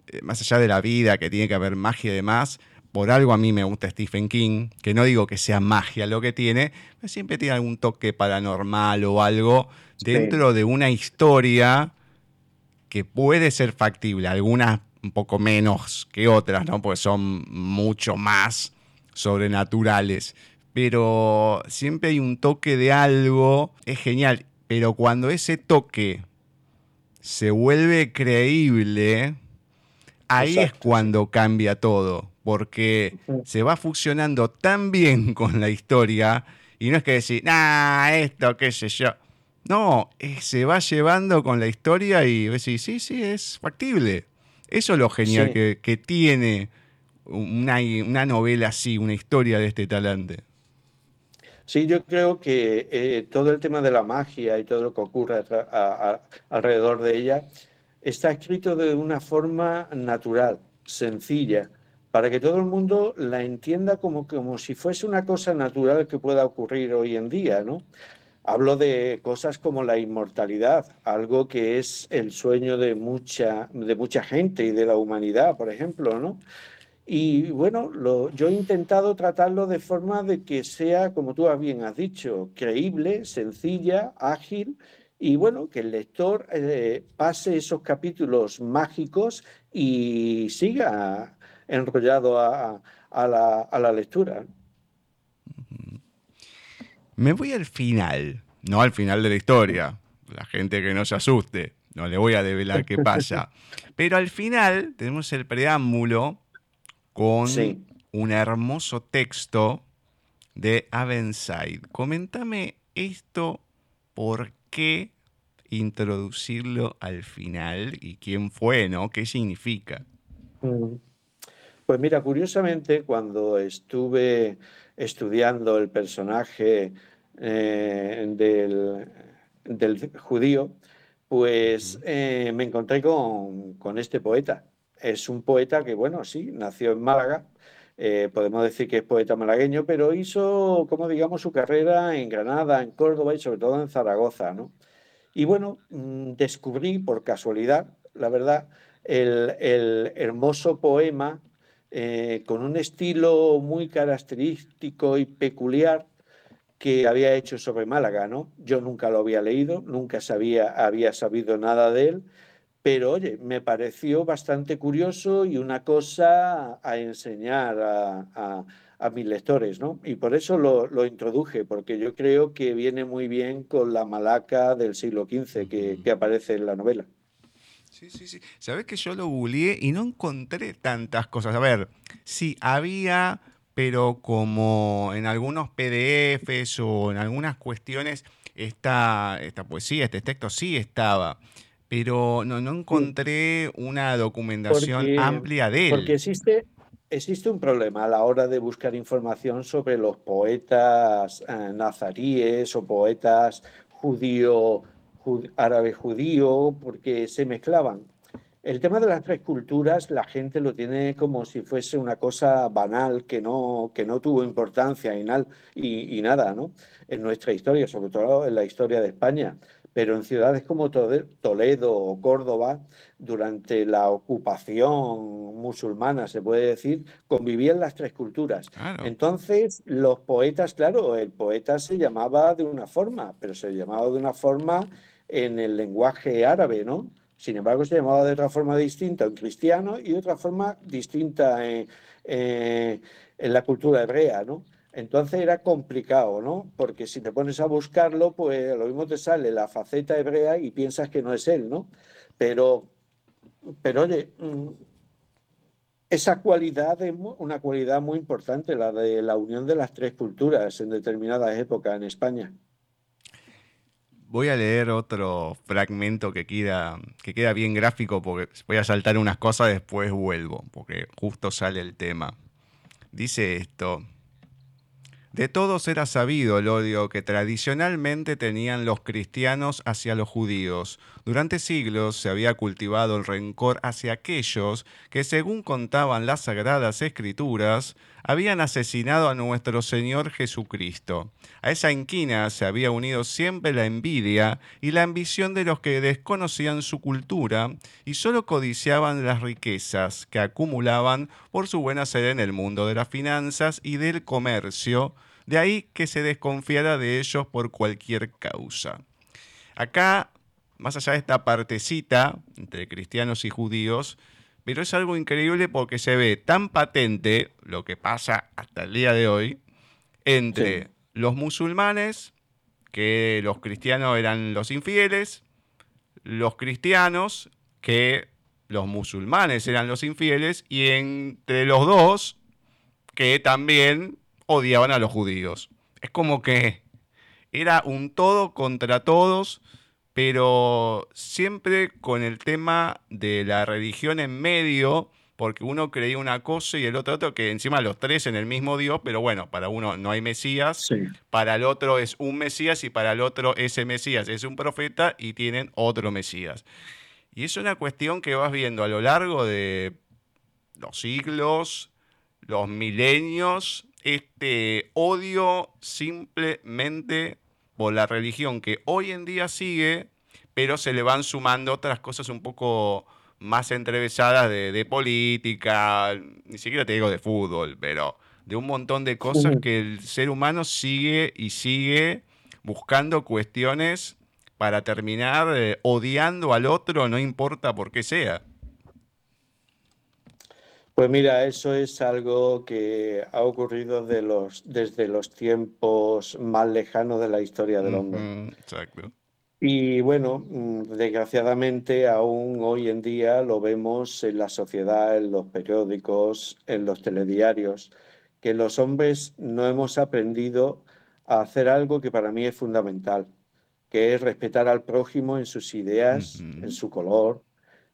eh, más allá de la vida, que tiene que haber magia y demás, por algo a mí me gusta Stephen King, que no digo que sea magia lo que tiene, pero siempre tiene algún toque paranormal o algo dentro de una historia que puede ser factible, algunas un poco menos que otras, ¿no? Porque son mucho más sobrenaturales. Pero siempre hay un toque de algo, es genial, pero cuando ese toque se vuelve creíble, ahí es cuando cambia todo, porque se va fusionando tan bien con la historia y no es que decir, nah, esto, qué sé yo. No, se va llevando con la historia y decís, sí, sí, es factible. Eso es lo genial que, tiene una, una novela así, una historia de este talante. Sí, yo creo que eh, todo el tema de la magia y todo lo que ocurre alrededor de ella está escrito de una forma natural, sencilla, para que todo el mundo la entienda como, como si fuese una cosa natural que pueda ocurrir hoy en día, ¿no? Hablo de cosas como la inmortalidad, algo que es el sueño de mucha, de mucha gente y de la humanidad, por ejemplo, ¿no? Y bueno, lo, yo he intentado tratarlo de forma de que sea, como tú bien has dicho, creíble, sencilla, ágil y bueno, que el lector eh, pase esos capítulos mágicos y siga enrollado a, la, a la lectura. Me voy al final, no al final de la historia. La gente que no se asuste, no le voy a develar qué pasa. Pero al final tenemos el preámbulo con un hermoso texto de Avenside. Coméntame esto, ¿por qué introducirlo al final y quién fue, ¿no? ¿Qué significa? Mm. Pues mira, curiosamente, cuando estuve estudiando el personaje eh, del, del, judío, pues eh, me encontré con, con este poeta. Es un poeta que, bueno, sí, nació en Málaga, eh, podemos decir que es poeta malagueño, pero hizo, como digamos, su carrera en Granada, en Córdoba y sobre todo en Zaragoza, ¿no? Y bueno, mm, descubrí por casualidad, la verdad, el, hermoso poema eh, con un estilo muy característico y peculiar que había hecho sobre Málaga, ¿no? Yo nunca lo había leído, nunca sabía, había sabido nada de él, pero oye, me pareció bastante curioso y una cosa a enseñar a, mis lectores, ¿no? Y por eso lo, introduje, porque yo creo que viene muy bien con la malaca del siglo XV que aparece en la novela. Sí, sí, sí. Sabes que yo lo googleé y no encontré tantas cosas. A ver, sí, había, pero como en algunos PDFs o en algunas cuestiones, esta, esta poesía, este texto sí estaba pero no, no encontré una documentación amplia de él. Porque existe, existe un problema a la hora de buscar información sobre los poetas eh, nazaríes o poetas judío, árabe judío, porque se mezclaban. El tema de las tres culturas, la gente lo tiene como si fuese una cosa banal que no, que no tuvo importancia y, y, y nada, ¿no? En nuestra historia, sobre todo en la historia de España pero en ciudades como Toledo o Córdoba, durante la ocupación musulmana, se puede decir, convivían las tres culturas. Entonces, los poetas, claro, el poeta se llamaba de una forma, pero se llamaba de una forma en el lenguaje árabe, ¿no? Sin embargo, se llamaba de otra forma distinta en cristiano y de otra forma distinta en, en la cultura hebrea, ¿no? Entonces era complicado, ¿no? Porque si te pones a buscarlo, pues lo mismo te sale la faceta hebrea y piensas que no es él, ¿no? Pero, pero oye, mm, esa cualidad es una cualidad muy importante, la de la unión de las tres culturas en determinadas épocas en España. Voy a leer otro fragmento que queda, que queda bien gráfico porque voy a saltar unas cosas, después vuelvo, porque justo sale el tema. Dice esto. De todos era sabido el odio que tradicionalmente tenían los cristianos hacia los judíos. Durante siglos se había cultivado el rencor hacia aquellos que, según contaban las sagradas escrituras, habían asesinado a nuestro Señor Jesucristo. A esa inquina se había unido siempre la envidia y la ambición de los que desconocían su cultura y solo codiciaban las riquezas que acumulaban por su buena sede en el mundo de las finanzas y del comercio, de ahí que se desconfiara de ellos por cualquier causa. Acá, más allá de esta partecita entre cristianos y judíos, pero es algo increíble porque se ve tan patente lo que pasa hasta el día de hoy entre los musulmanes, que los cristianos eran los infieles, los cristianos, que los musulmanes eran los infieles, y entre los dos, que también odiaban a los judíos. Es como que era un todo contra todos, pero siempre con el tema de la religión en medio, porque uno creía una cosa y el otro otro, que encima los tres en el mismo Dios, pero bueno, para uno no hay Mesías, para el otro es un Mesías y para el otro ese Mesías es un profeta y tienen otro Mesías. Y es una cuestión que vas viendo a lo largo de los siglos, los milenios, este odio simplemente por la religión que hoy en día sigue, pero se le van sumando otras cosas un poco más entrevesadas de, política, ni siquiera te digo de fútbol, pero de un montón de cosas que el ser humano sigue y sigue buscando cuestiones para terminar eh, odiando al otro, no importa por qué sea. Pues mira, eso es algo que ha ocurrido de los, desde los tiempos más lejanos de la historia del hombre. exacto. Y bueno, mm, desgraciadamente aún hoy en día lo vemos en la sociedad, en los periódicos, en los telediarios, que los hombres no hemos aprendido a hacer algo que para mí es fundamental, que es respetar al prójimo en sus ideas, en su color,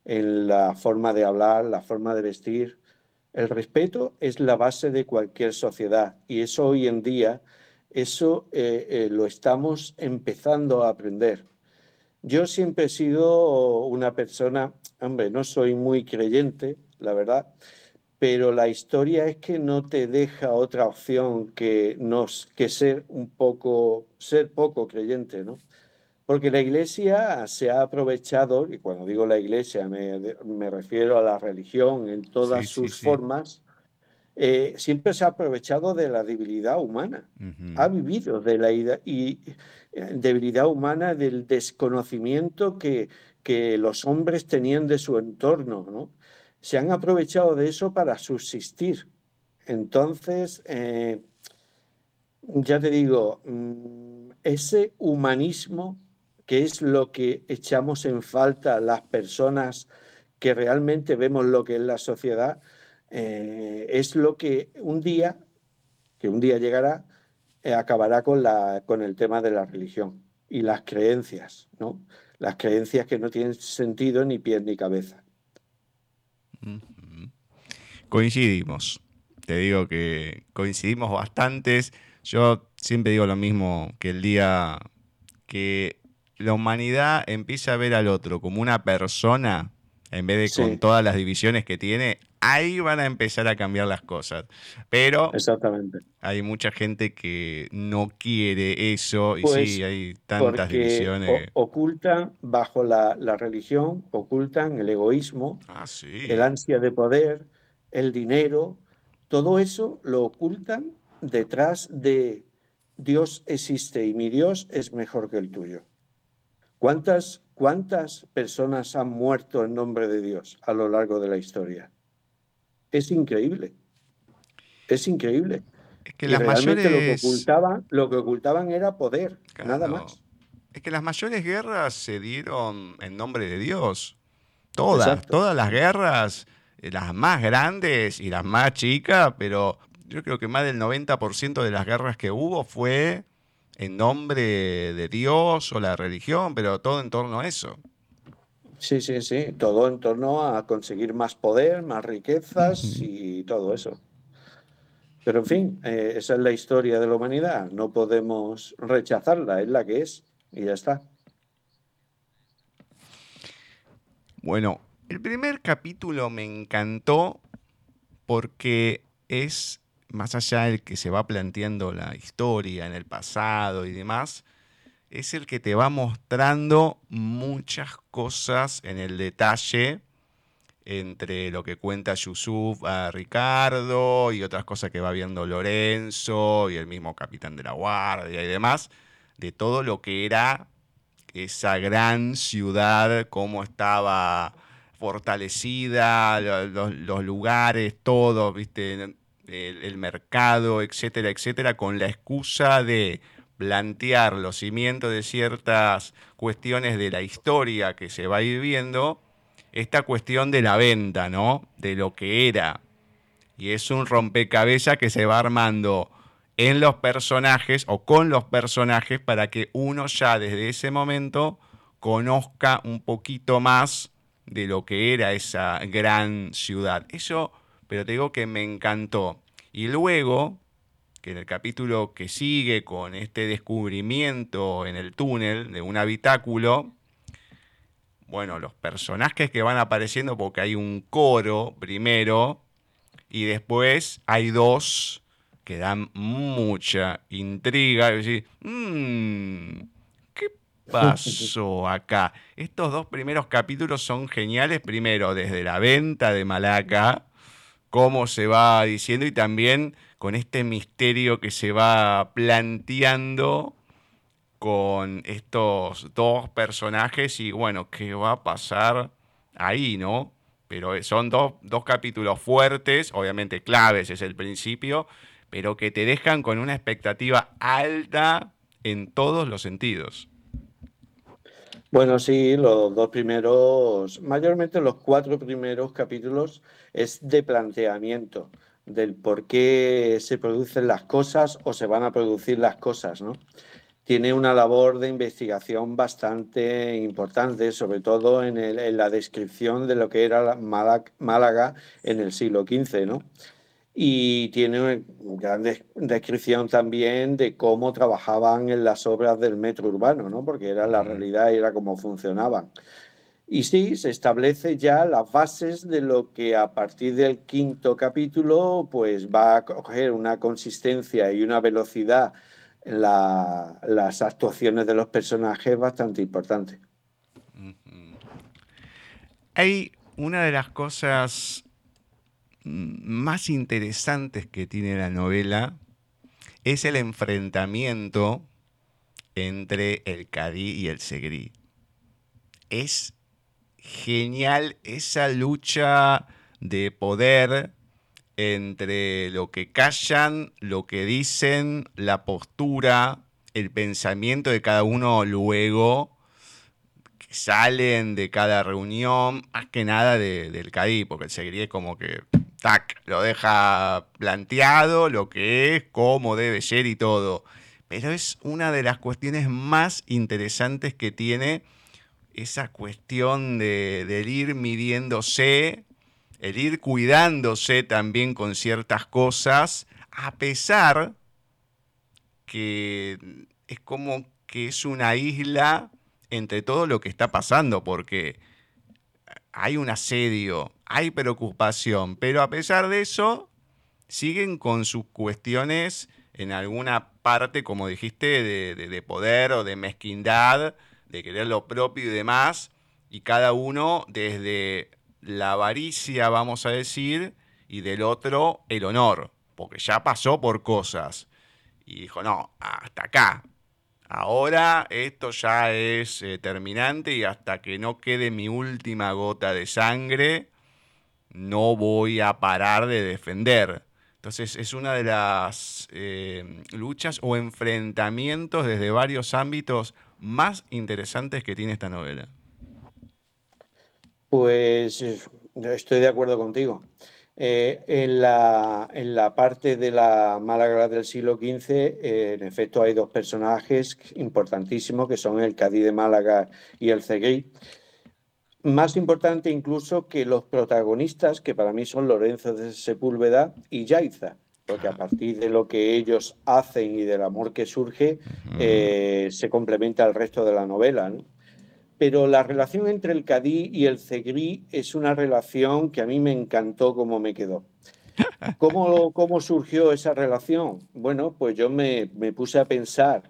en la forma de hablar, la forma de vestir el respeto es la base de cualquier sociedad y eso hoy en día, eso eh, eh, lo estamos empezando a aprender. Yo siempre he sido una persona, hombre, no soy muy creyente, la verdad, pero la historia es que no te deja otra opción que, que ser un poco, ser poco creyente, ¿no? Porque la iglesia se ha aprovechado, y cuando digo la iglesia me, refiero a la religión en todas sus formas, eh, siempre se ha aprovechado de la debilidad humana. Ha vivido de la y, eh, debilidad humana, del desconocimiento que, que los hombres tenían de su entorno, ¿no? se han aprovechado de eso para subsistir. Entonces, eh, ya te digo, mm, ese humanismo que es lo que echamos en falta las personas que realmente vemos lo que es la sociedad, eh, es lo que un día, que un día llegará, eh, acabará con, la, con el tema de la religión y las creencias, ¿no? Las creencias que no tienen sentido ni pie ni cabeza. Coincidimos. Te digo que coincidimos bastantes. Yo siempre digo lo mismo, que el día que la humanidad empieza a ver al otro como una persona, en vez de con todas las divisiones que tiene, ahí van a empezar a cambiar las cosas. Pero Exactamente. hay mucha gente que no quiere eso y pues sí, hay tantas divisiones. Ocultan bajo la, religión, ocultan el egoísmo, ah, el ansia de poder, el dinero, todo eso lo ocultan detrás de Dios existe y mi Dios es mejor que el tuyo. ¿Cuántas, cuántas personas han muerto en nombre de Dios a lo largo de la historia? es increíble. Es increíble. Es que las mayores... lo que ocultaban, lo que ocultaban era poder, nada más. Es que las mayores guerras se dieron en nombre de Dios. Todas, todas las guerras, eh, las más grandes y las más chicas, pero yo creo que más del 90% de las guerras que hubo fue en nombre de Dios o la religión, pero todo en torno a eso. Sí, sí, sí, todo en torno a conseguir más poder, más riquezas y todo eso. Pero en fin, eh, esa es la historia de la humanidad, no podemos rechazarla, es la que es y ya está. Bueno, el primer capítulo me encantó porque es, más allá del que se va planteando la historia en el pasado y demás, es el que te va mostrando muchas cosas en el detalle entre lo que cuenta Yusuf a Ricardo y otras cosas que va viendo Lorenzo y el mismo capitán de la guardia y demás, de todo lo que era esa gran ciudad, cómo estaba fortalecida, los, lugares, todo, ¿viste? El mercado, etcétera, etcétera, con la excusa de plantear los cimientos de ciertas cuestiones de la historia que se va viviendo, esta cuestión de la venta, ¿no? De lo que era. Y es un rompecabezas que se va armando en los personajes o con los personajes para que uno ya desde ese momento conozca un poquito más de lo que era esa gran ciudad. Eso, pero te digo que me encantó. Y luego, que en el capítulo que sigue con este descubrimiento en el túnel de un habitáculo, bueno, los personajes que van apareciendo, porque hay un coro primero, y después hay dos que dan mucha intriga. Y decir, mmm, ¿qué pasó acá? Estos dos primeros capítulos son geniales, primero desde la venta de Malaca, cómo se va diciendo, y también con este misterio que se va planteando con estos dos personajes y bueno, ¿qué va a pasar ahí, no? Pero son dos, capítulos fuertes, obviamente claves es el principio, pero que te dejan con una expectativa alta en todos los sentidos. Bueno, sí, los dos primeros, mayormente los cuatro primeros capítulos es de planteamiento del por qué se producen las cosas o se van a producir las cosas, ¿no? Tiene una labor de investigación bastante importante, sobre todo en, la descripción de lo que era Málaga en el siglo XV, ¿no? Y tiene una gran descripción también de cómo trabajaban en las obras del metro urbano, ¿no? porque era la realidad y era cómo funcionaban. Y sí, se establece ya las bases de lo que a partir del quinto capítulo pues va a coger una consistencia y una velocidad en las actuaciones de los personajes bastante importante. Hay una de las cosas más interesantes que tiene la novela es el enfrentamiento entre el Cadí y el Segrí. Es genial esa lucha de poder entre lo que callan, lo que dicen, la postura, el pensamiento de cada uno luego que salen de cada reunión, más que nada del Cadí, porque el Segrí es como que tac, lo deja planteado, lo que es, cómo debe ser y todo. Pero es una de las cuestiones más interesantes que tiene esa cuestión de, del ir midiéndose, el ir cuidándose también con ciertas cosas, a pesar que es como que es una isla entre todo lo que está pasando, porque hay un asedio, hay preocupación, pero a pesar de eso, siguen con sus cuestiones en alguna parte, como dijiste, de, poder o de mezquindad, de querer lo propio y demás, y cada uno desde la avaricia, vamos a decir, y del otro el honor, porque ya pasó por cosas. Y dijo, no, hasta acá, Ahora esto ya es eh, terminante y hasta que no quede mi última gota de sangre, no voy a parar de defender. Entonces es una de las eh, luchas o enfrentamientos desde varios ámbitos más interesantes que tiene esta novela. Pues eh, estoy de acuerdo contigo. Eh, en, la, en, la, parte de la Málaga del siglo XV, eh, en efecto, hay dos personajes importantísimos que son el Cadí de Málaga y el Cegui. Más importante incluso que los protagonistas, que para mí son Lorenzo de Sepúlveda y Yaiza, porque a partir de lo que ellos hacen y del amor que surge, eh, se complementa el resto de la novela. ¿no? Pero la relación entre el Cadí y el Cegrí es una relación que a mí me encantó cómo me quedó. ¿Cómo, cómo surgió esa relación? Bueno, pues yo me, me puse a pensar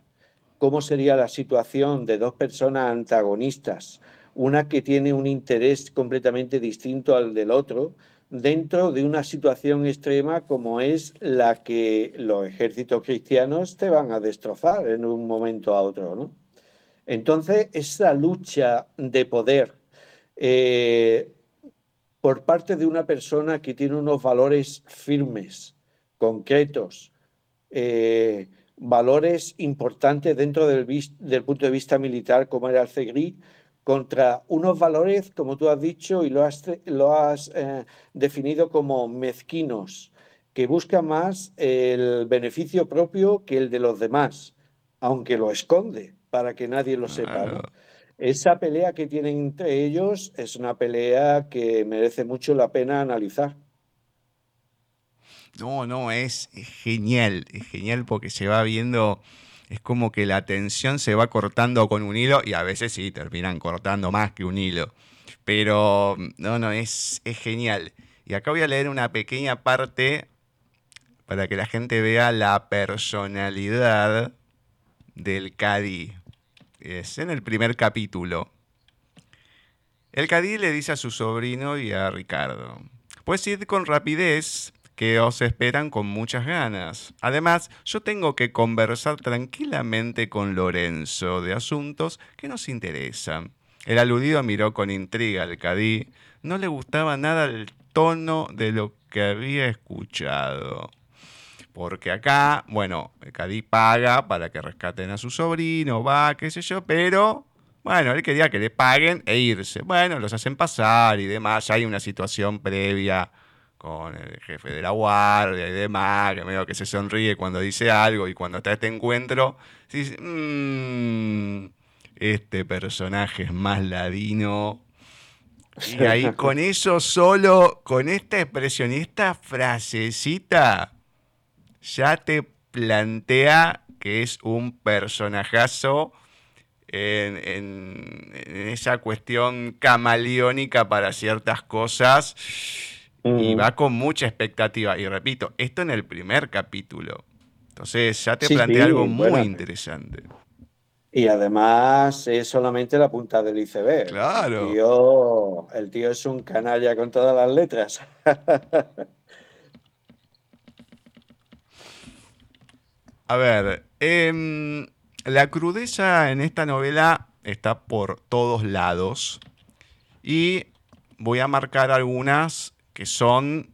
cómo sería la situación de dos personas antagonistas, una que tiene un interés completamente distinto al del otro, dentro de una situación extrema como es la que los ejércitos cristianos te van a destrozar en un momento a otro, ¿no? Entonces, esa lucha de poder eh, por parte de una persona que tiene unos valores firmes, concretos, eh, valores importantes dentro del, punto de vista militar, como era el CEGRI, contra unos valores, como tú has dicho y lo has, eh, definido como mezquinos, que buscan más el beneficio propio que el de los demás, aunque lo esconde para que nadie lo sepa. Esa pelea que tienen entre ellos es una pelea que merece mucho la pena analizar. No, no, es, genial, es genial porque se va viendo, es como que la tensión se va cortando con un hilo y a veces sí terminan cortando más que un hilo. Pero no, no, es, es genial. Y acá voy a leer una pequeña parte para que la gente vea la personalidad del Cadi. Es en el primer capítulo. El Cadí le dice a su sobrino y a Ricardo, pues id con rapidez, que os esperan con muchas ganas. Además, yo tengo que conversar tranquilamente con Lorenzo de asuntos que nos interesan. El aludido miró con intriga al Cadí. No le gustaba nada el tono de lo que había escuchado. Porque acá, bueno, el Cadí paga para que rescaten a su sobrino, va, qué sé yo, pero bueno, él quería que le paguen e irse. Bueno, los hacen pasar y demás. hay una situación previa con el jefe de la guardia y demás, que medio que se sonríe cuando dice algo y cuando está este encuentro, dice, mmm, este personaje es más ladino Y ahí con eso solo, con esta expresión y esta frasecita, ya te plantea que es un personajazo en, esa cuestión camaleónica para ciertas cosas y va con mucha expectativa. Y repito, esto en el primer capítulo. Entonces ya te plantea algo muy interesante. Y además es solamente la punta del iceberg. Claro. El tío, el tío es un canalla con todas las letras. A ver, em, la crudeza en esta novela está por todos lados y voy a marcar algunas que son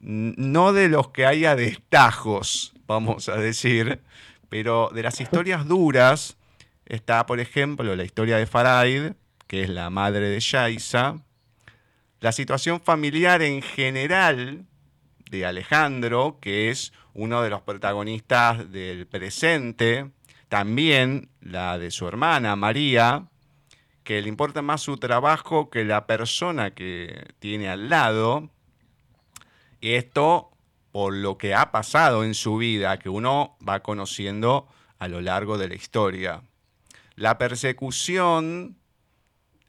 no de los que haya destajos, vamos a decir, pero de las historias duras está, por ejemplo, la historia de Faraid, que es la madre de Shaisa, la situación familiar en general de Alejandro, que es uno de los protagonistas del presente, también la de su hermana María, que le importa más su trabajo que la persona que tiene al lado. Esto por lo que ha pasado en su vida, que uno va conociendo a lo largo de la historia. La persecución,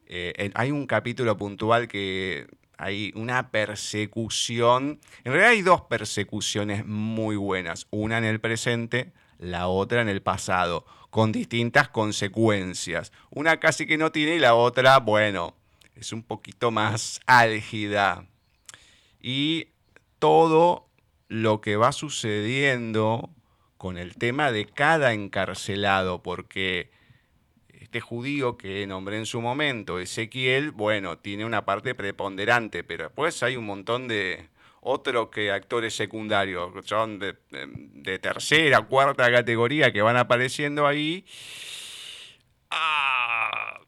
eh, hay un capítulo puntual que hay una persecución, en realidad hay dos persecuciones muy buenas, una en el presente la otra en el pasado, con distintas consecuencias. Una casi que no tiene y la otra, bueno, es un poquito más álgida. Y todo lo que va sucediendo con el tema de cada encarcelado, porque este judío que nombré en su momento, Ezequiel, bueno, tiene una parte preponderante, pero después hay un montón de, otros que actores secundarios, son de, tercera, cuarta categoría que van apareciendo ahí. Ah,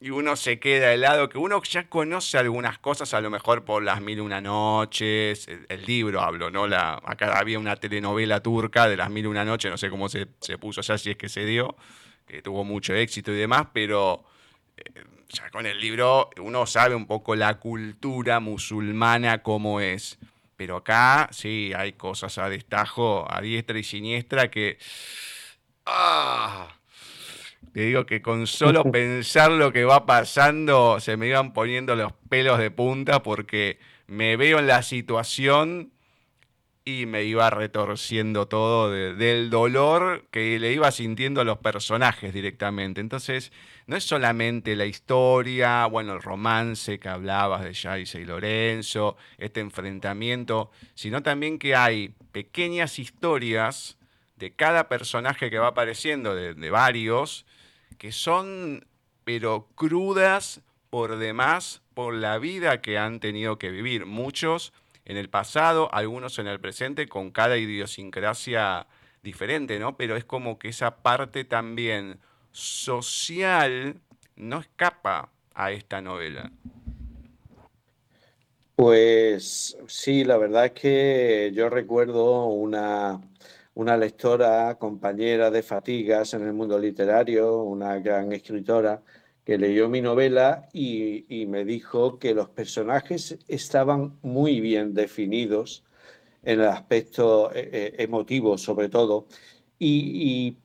y uno se queda helado, que uno ya conoce algunas cosas, a lo mejor por las mil una noches, el, libro hablo, ¿no? La, acá había una telenovela turca de las mil una noches, no sé cómo se, puso allá, si es que se dio, que tuvo mucho éxito y demás, pero eh, ya con el libro uno sabe un poco la cultura musulmana cómo es. Pero acá sí hay cosas a destajo, a diestra y siniestra que... ¡Ah! Te digo que con solo pensar lo que va pasando se me iban poniendo los pelos de punta porque me veo en la situación y me iba retorciendo todo del dolor que le iba sintiendo a los personajes directamente. Entonces, no es solamente la historia, bueno, el romance que hablabas de Jaise y Lorenzo, este enfrentamiento, sino también que hay pequeñas historias de cada personaje que va apareciendo, de, de varios, que son, pero crudas por demás, por la vida que han tenido que vivir. Muchos en el pasado, algunos en el presente, con cada idiosincrasia diferente, ¿no? Pero es como que esa parte también social no escapa a esta novela. Pues sí, la verdad es que yo recuerdo una, una lectora, compañera de fatigas en el mundo literario, una gran escritora, que leyó mi novela y, me dijo que los personajes estaban muy bien definidos en el aspecto eh, eh, emotivo sobre todo. Y,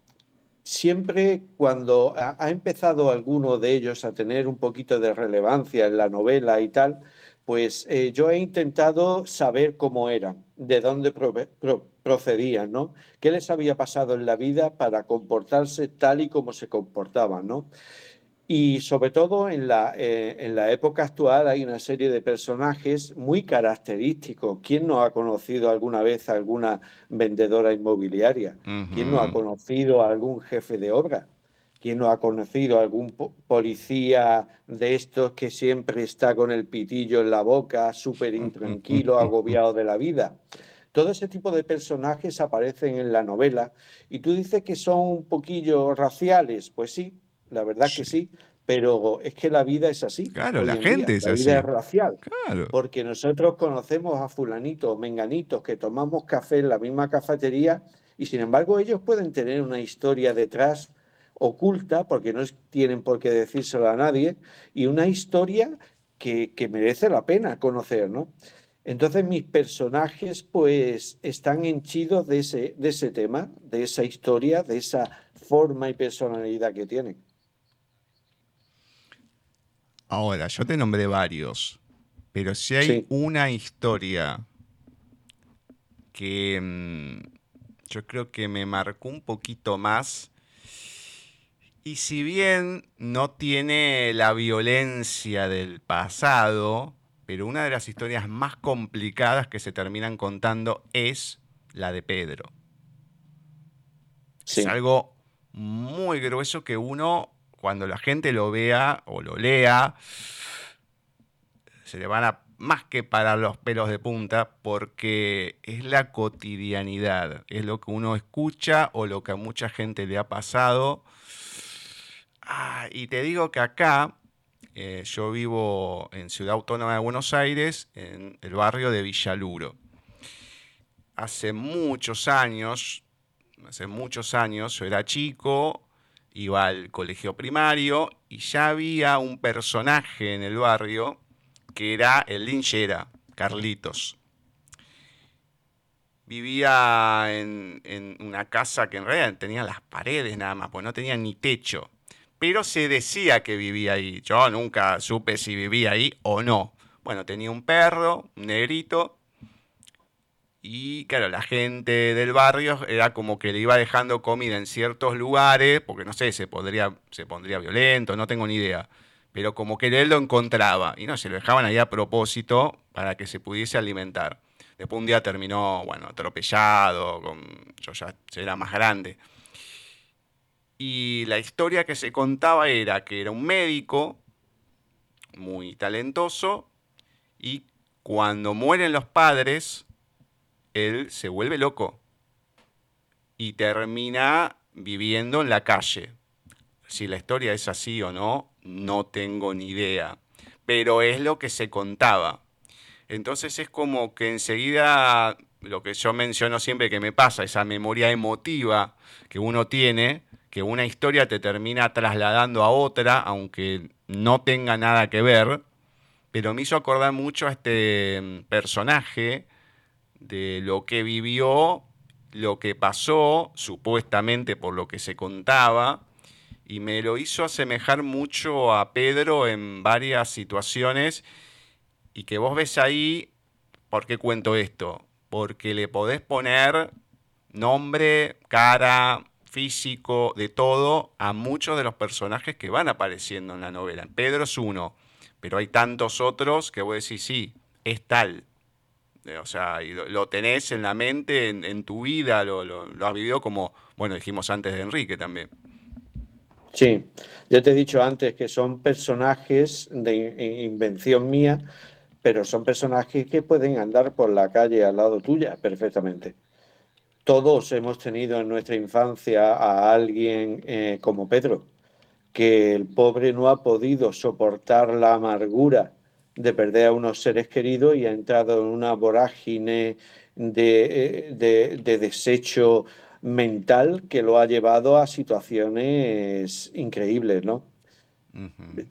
siempre cuando ha, empezado alguno de ellos a tener un poquito de relevancia en la novela y tal, pues eh, yo he intentado saber cómo eran, de dónde procedían, ¿no? ¿Qué les había pasado en la vida para comportarse tal y como se comportaban, ¿no? Y sobre todo en la, eh, en la época actual hay una serie de personajes muy característicos. ¿Quién no ha conocido alguna vez a alguna vendedora inmobiliaria? ¿Quién no ha conocido a algún jefe de obra? ¿Quién no ha conocido a algún policía de estos que siempre está con el pitillo en la boca, súper intranquilo, agobiado de la vida? Todo ese tipo de personajes aparecen en la novela y tú dices que son un poquillo raciales, pues sí, la verdad que sí, pero es que la vida es así. Claro, la gente es así. La vida es racial. Claro. Porque nosotros conocemos a fulanitos, menganitos, que tomamos café en la misma cafetería y sin embargo ellos pueden tener una historia detrás oculta, porque no tienen por qué decírselo a nadie, y una historia que, merece la pena conocer, ¿no? Entonces mis personajes pues están henchidos de ese, de ese tema, de esa historia, de esa forma y personalidad que tienen. Ahora, yo te nombré varios, pero si hay una historia que mm, yo creo que me marcó un poquito más, y si bien no tiene la violencia del pasado, pero una de las historias más complicadas que se terminan contando es la de Pedro. Es algo muy grueso que uno cuando la gente lo vea o lo lea, se le van a más que parar los pelos de punta porque es la cotidianidad, es lo que uno escucha o lo que a mucha gente le ha pasado. Ah, y te digo que acá, eh, yo vivo en Ciudad Autónoma de Buenos Aires, en el barrio de Villaluro. Hace muchos años, hace muchos años, yo era chico, iba al colegio primario y ya había un personaje en el barrio que era el linchera, Carlitos. Vivía en, una casa que en realidad tenía las paredes nada más, pues no tenía ni techo. Pero se decía que vivía ahí. Yo nunca supe si vivía ahí o no. Bueno, tenía un perro, un negrito, y claro, la gente del barrio era como que le iba dejando comida en ciertos lugares, porque no sé, se, podría, se pondría violento, no tengo ni idea. Pero como que él lo encontraba y no, se lo dejaban ahí a propósito para que se pudiese alimentar. Después un día terminó, bueno, atropellado, con, ya era más grande. Y la historia que se contaba era que era un médico muy talentoso y cuando mueren los padres, él se vuelve loco y termina viviendo en la calle. Si la historia es así o no, no tengo ni idea, pero es lo que se contaba. Entonces es como que enseguida lo que yo menciono siempre que me pasa, esa memoria emotiva que uno tiene, que una historia te termina trasladando a otra, aunque no tenga nada que ver, pero me hizo acordar mucho a este mm, personaje de lo que vivió, lo que pasó, supuestamente por lo que se contaba, y me lo hizo asemejar mucho a Pedro en varias situaciones, y que vos ves ahí, ¿por qué cuento esto? Porque le podés poner nombre, cara, físico, de todo, a muchos de los personajes que van apareciendo en la novela. Pedro es uno, pero hay tantos otros que vos decís, sí, es tal. Eh, o sea, y lo, tenés en la mente, en, tu vida, lo, lo, has vivido como, bueno, dijimos antes de Enrique también. Sí, yo te he dicho antes que son personajes de invención mía, pero son personajes que pueden andar por la calle al lado tuya perfectamente. Todos hemos tenido en nuestra infancia a alguien eh, como Pedro, que el pobre no ha podido soportar la amargura de perder a unos seres queridos y ha entrado en una vorágine de, de, desecho mental que lo ha llevado a situaciones increíbles, ¿no?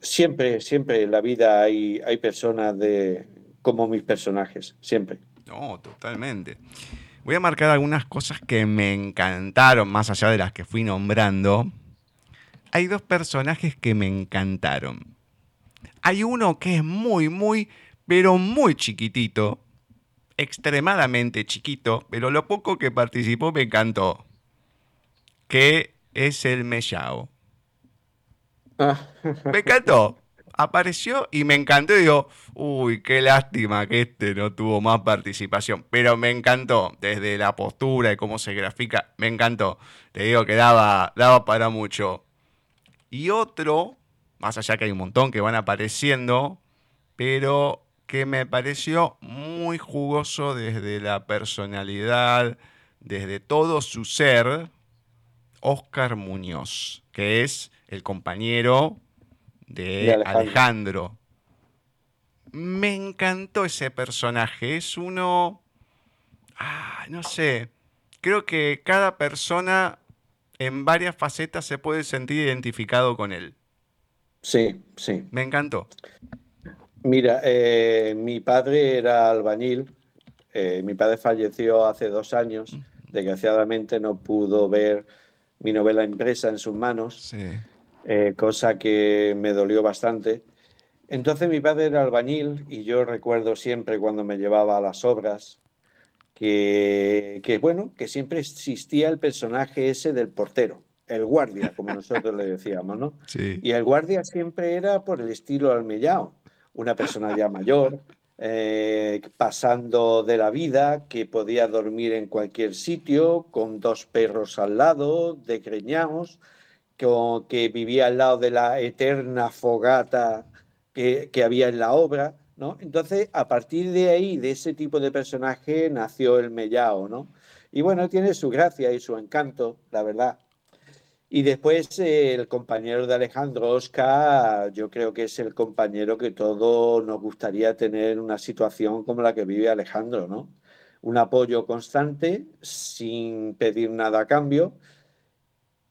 Siempre, siempre en la vida hay, hay personas de, como mis personajes, siempre. No, totalmente. Voy a marcar algunas cosas que me encantaron, más allá de las que fui nombrando. Hay dos personajes que me encantaron. Hay uno que es muy, muy, pero muy chiquitito, extremadamente chiquito, pero lo poco que participó me encantó, que es el Mellao. Me encantó. Apareció y me encantó. Y digo, uy, qué lástima que este no tuvo más participación. Pero me encantó. Desde la postura y cómo se grafica, me encantó. Te digo que daba, daba para mucho. Y otro más allá que hay un montón que van apareciendo, pero que me pareció muy jugoso desde la personalidad, desde todo su ser, Oscar Muñoz, que es el compañero de, Alejandro. Me encantó ese personaje, es uno, ah, no sé, creo que cada persona en varias facetas se puede sentir identificado con él. Sí, sí. Me encantó. Mira, eh, mi padre era albañil. eh, mi padre falleció hace dos años. Desgraciadamente no pudo ver mi novela impresa en sus manos, Sí. eh, cosa que me dolió bastante. Entonces mi padre era albañil y yo recuerdo siempre cuando me llevaba a las obras que, que, bueno, que siempre existía el personaje ese del portero, el guardia, como nosotros le decíamos, ¿no? Sí. Y el guardia siempre era por el estilo almellao, una persona ya mayor, eh, pasando de la vida, que podía dormir en cualquier sitio, con dos perros al lado, decreñados, que, que vivía al lado de la eterna fogata que, que había en la obra, ¿no? Entonces, a partir de ahí, de ese tipo de personaje, nació el mellao, ¿no? Y bueno, tiene su gracia y su encanto, la verdad. Y después eh, el compañero de Alejandro, Oscar, yo creo que es el compañero que todos nos gustaría tener en una situación como la que vive Alejandro, ¿no? Un apoyo constante, sin pedir nada a cambio,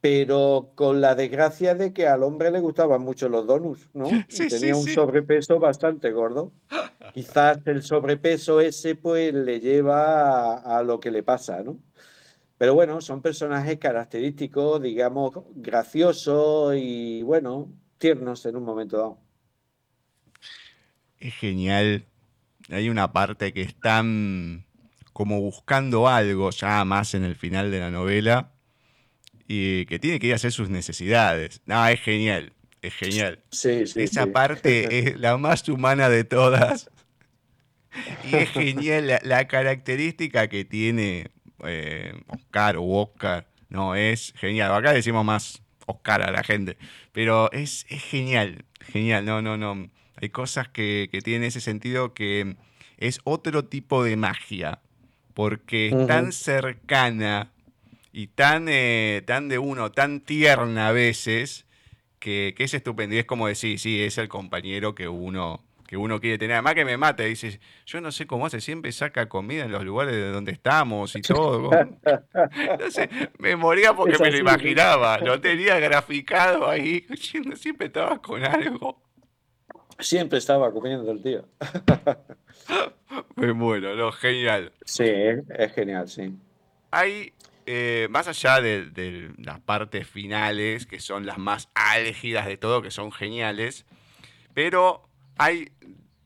pero con la desgracia de que al hombre le gustaban mucho los donuts, ¿no? Y Sí, sí, tenía un sí. sobrepeso bastante gordo. Quizás el sobrepeso ese pues le lleva a, a lo que le pasa, ¿no? Pero bueno, son personajes característicos, digamos, graciosos y bueno, tiernos en un momento dado. Es genial. Hay una parte que están como buscando algo ya más en el final de la novela y que tiene que ir a hacer sus necesidades. No, es genial, es genial. Sí, sí. Esa sí. parte es la más humana de todas. Y es genial la, la característica que tiene eh, Oscar o Oscar. No, es genial. Acá decimos más Oscar a la gente. Pero es, es genial, genial. No, no, no. Hay cosas que, que tienen ese sentido que es otro tipo de magia. Porque es tan cercana y tan, eh, tan de uno, tan tierna a veces, que, que es estupendo. Y es como decir, sí, es el compañero que uno, que uno quiere tener. Además que me mata, dice, yo no sé cómo hace, siempre saca comida en los lugares de donde estamos y todo. Entonces, me moría porque me lo imaginaba, lo tenía graficado ahí, siempre estaba con algo. Siempre estaba comiendo el tío. Me muero, no, genial. Sí, es, es genial, sí. Hay, eh, más allá de, de las partes finales, que son las más álgidas de todo, que son geniales, pero hay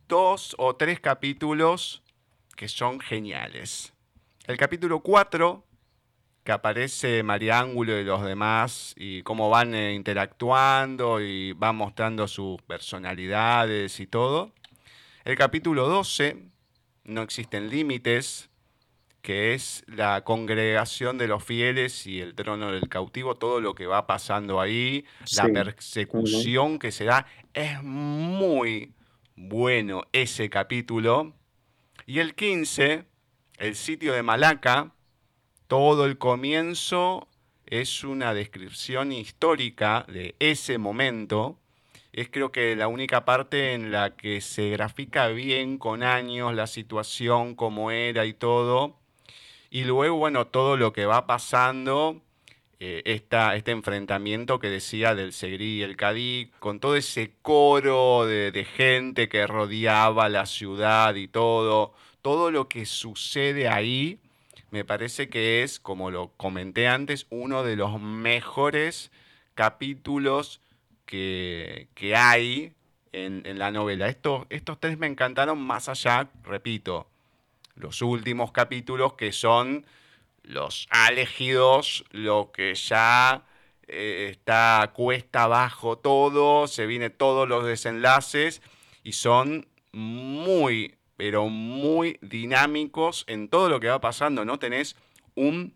dos o tres capítulos que son geniales. El capítulo 4, que aparece María Ángulo y los demás, y cómo van eh, interactuando y van mostrando sus personalidades y todo. El capítulo 12, No existen límites, que es la congregación de los fieles y el trono del cautivo, todo lo que va pasando ahí, la persecución que se da. Es muy bueno ese capítulo. Y el 15, el sitio de Malaca, todo el comienzo es una descripción histórica de ese momento. Es creo que la única parte en la que se grafica bien con años la situación, cómo era y todo. Y luego, bueno, todo lo que va pasando, eh, esta- este enfrentamiento que decía del Segrí y el Cadí, con todo ese coro de, de gente que rodeaba la ciudad y todo, todo lo que sucede ahí, me parece que es, como lo comenté antes, uno de los mejores capítulos que, que hay en, en la novela. Estos, estos tres me encantaron más allá, repito, los últimos capítulos que son los álgidos, lo que ya eh, está cuesta abajo todo, se viene todos los desenlaces y son muy, pero muy dinámicos en todo lo que va pasando, ¿no? Tenés un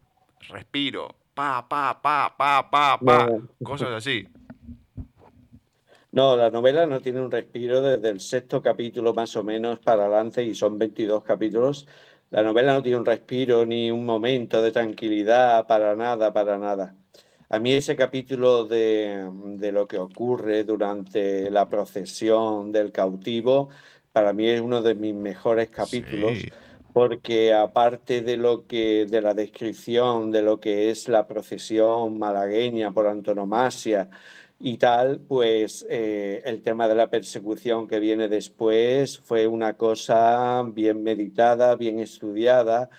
respiro, pa, pa, pa, pa, pa, pa, No. cosas así. No, la novela no tiene un respiro desde el sexto capítulo más o menos para adelante y son 22 capítulos. La novela no tiene un respiro ni un momento de tranquilidad para nada, para nada. A mí ese capítulo de, de lo que ocurre durante la procesión del cautivo, para mí es uno de mis mejores capítulos Sí. porque aparte de lo que de la descripción de lo que es la procesión malagueña por antonomasia, y tal, pues eh, el tema de la persecución que viene después fue una cosa bien meditada, bien estudiada,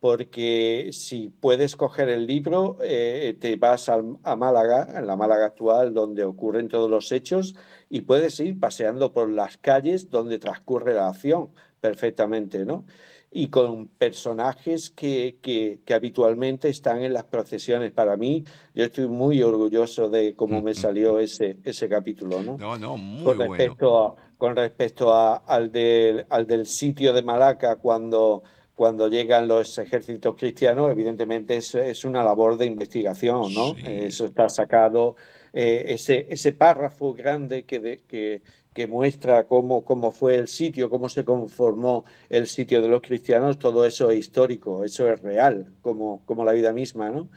porque si puedes coger el libro, eh, te vas a, a, Málaga, en la Málaga actual, donde ocurren todos los hechos, y puedes ir paseando por las calles donde transcurre la acción perfectamente, ¿no? Y con personajes que, que, habitualmente están en las procesiones. Para mí, yo estoy muy orgulloso de cómo me salió ese, ese capítulo. No, no, no muy con respecto bueno. A, con respecto a, al, del, al del sitio de Malaca, cuando, cuando llegan los ejércitos cristianos, evidentemente es, es una labor de investigación, ¿no? Sí. Eso está sacado, eh, ese, ese párrafo grande que, de, que, que muestra cómo, cómo fue el sitio, cómo se conformó el sitio de los cristianos, todo eso es histórico, eso es real, como, como la vida misma, ¿no?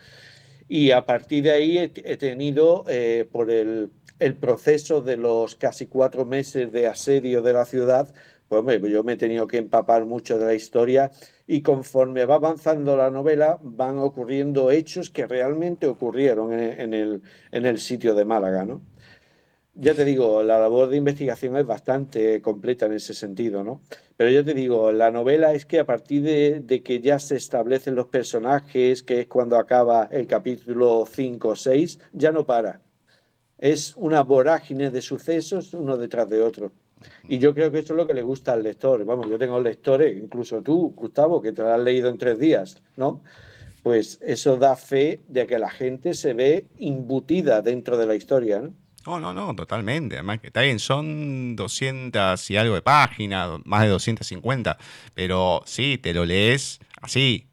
Y a partir de ahí he, tenido, eh, por el, el, proceso de los casi cuatro meses de asedio de la ciudad, pues hombre, yo me he tenido que empapar mucho de la historia y conforme va avanzando la novela van ocurriendo hechos que realmente ocurrieron en, en, el, en el sitio de Málaga, ¿no? Ya te digo, la labor de investigación es bastante completa en ese sentido, ¿no? Pero yo te digo, la novela es que a partir de, de, que ya se establecen los personajes, que es cuando acaba el capítulo 5 o 6, ya no para. Es una vorágine de sucesos uno detrás de otro. Y yo creo que eso es lo que le gusta al lector. Vamos, yo tengo lectores, incluso tú, Gustavo, que te lo has leído en tres días, ¿no? Pues eso da fe de que la gente se ve imbutida dentro de la historia, ¿no? No, no, no, totalmente. Además, que está bien, son 200 y algo de páginas, más de 250, pero sí, te lo lees así.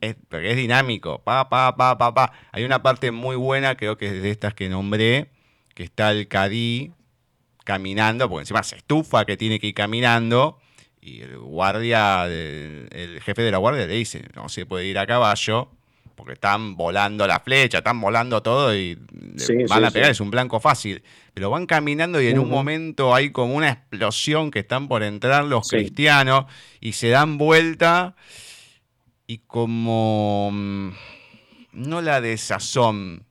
Es, porque es dinámico. Pa, pa, pa, pa, pa. Hay una parte muy buena, creo que es de estas que nombré, que está el Cadí caminando, porque encima se estufa que tiene que ir caminando, y el guardia, el, el jefe de la guardia le dice, no se puede ir a caballo, porque están volando la flecha, están volando todo y Sí, van sí, a pegar, sí. es un blanco fácil. Pero van caminando y en un momento hay como una explosión que están por entrar los cristianos y se dan vuelta y como mm, no la desazón,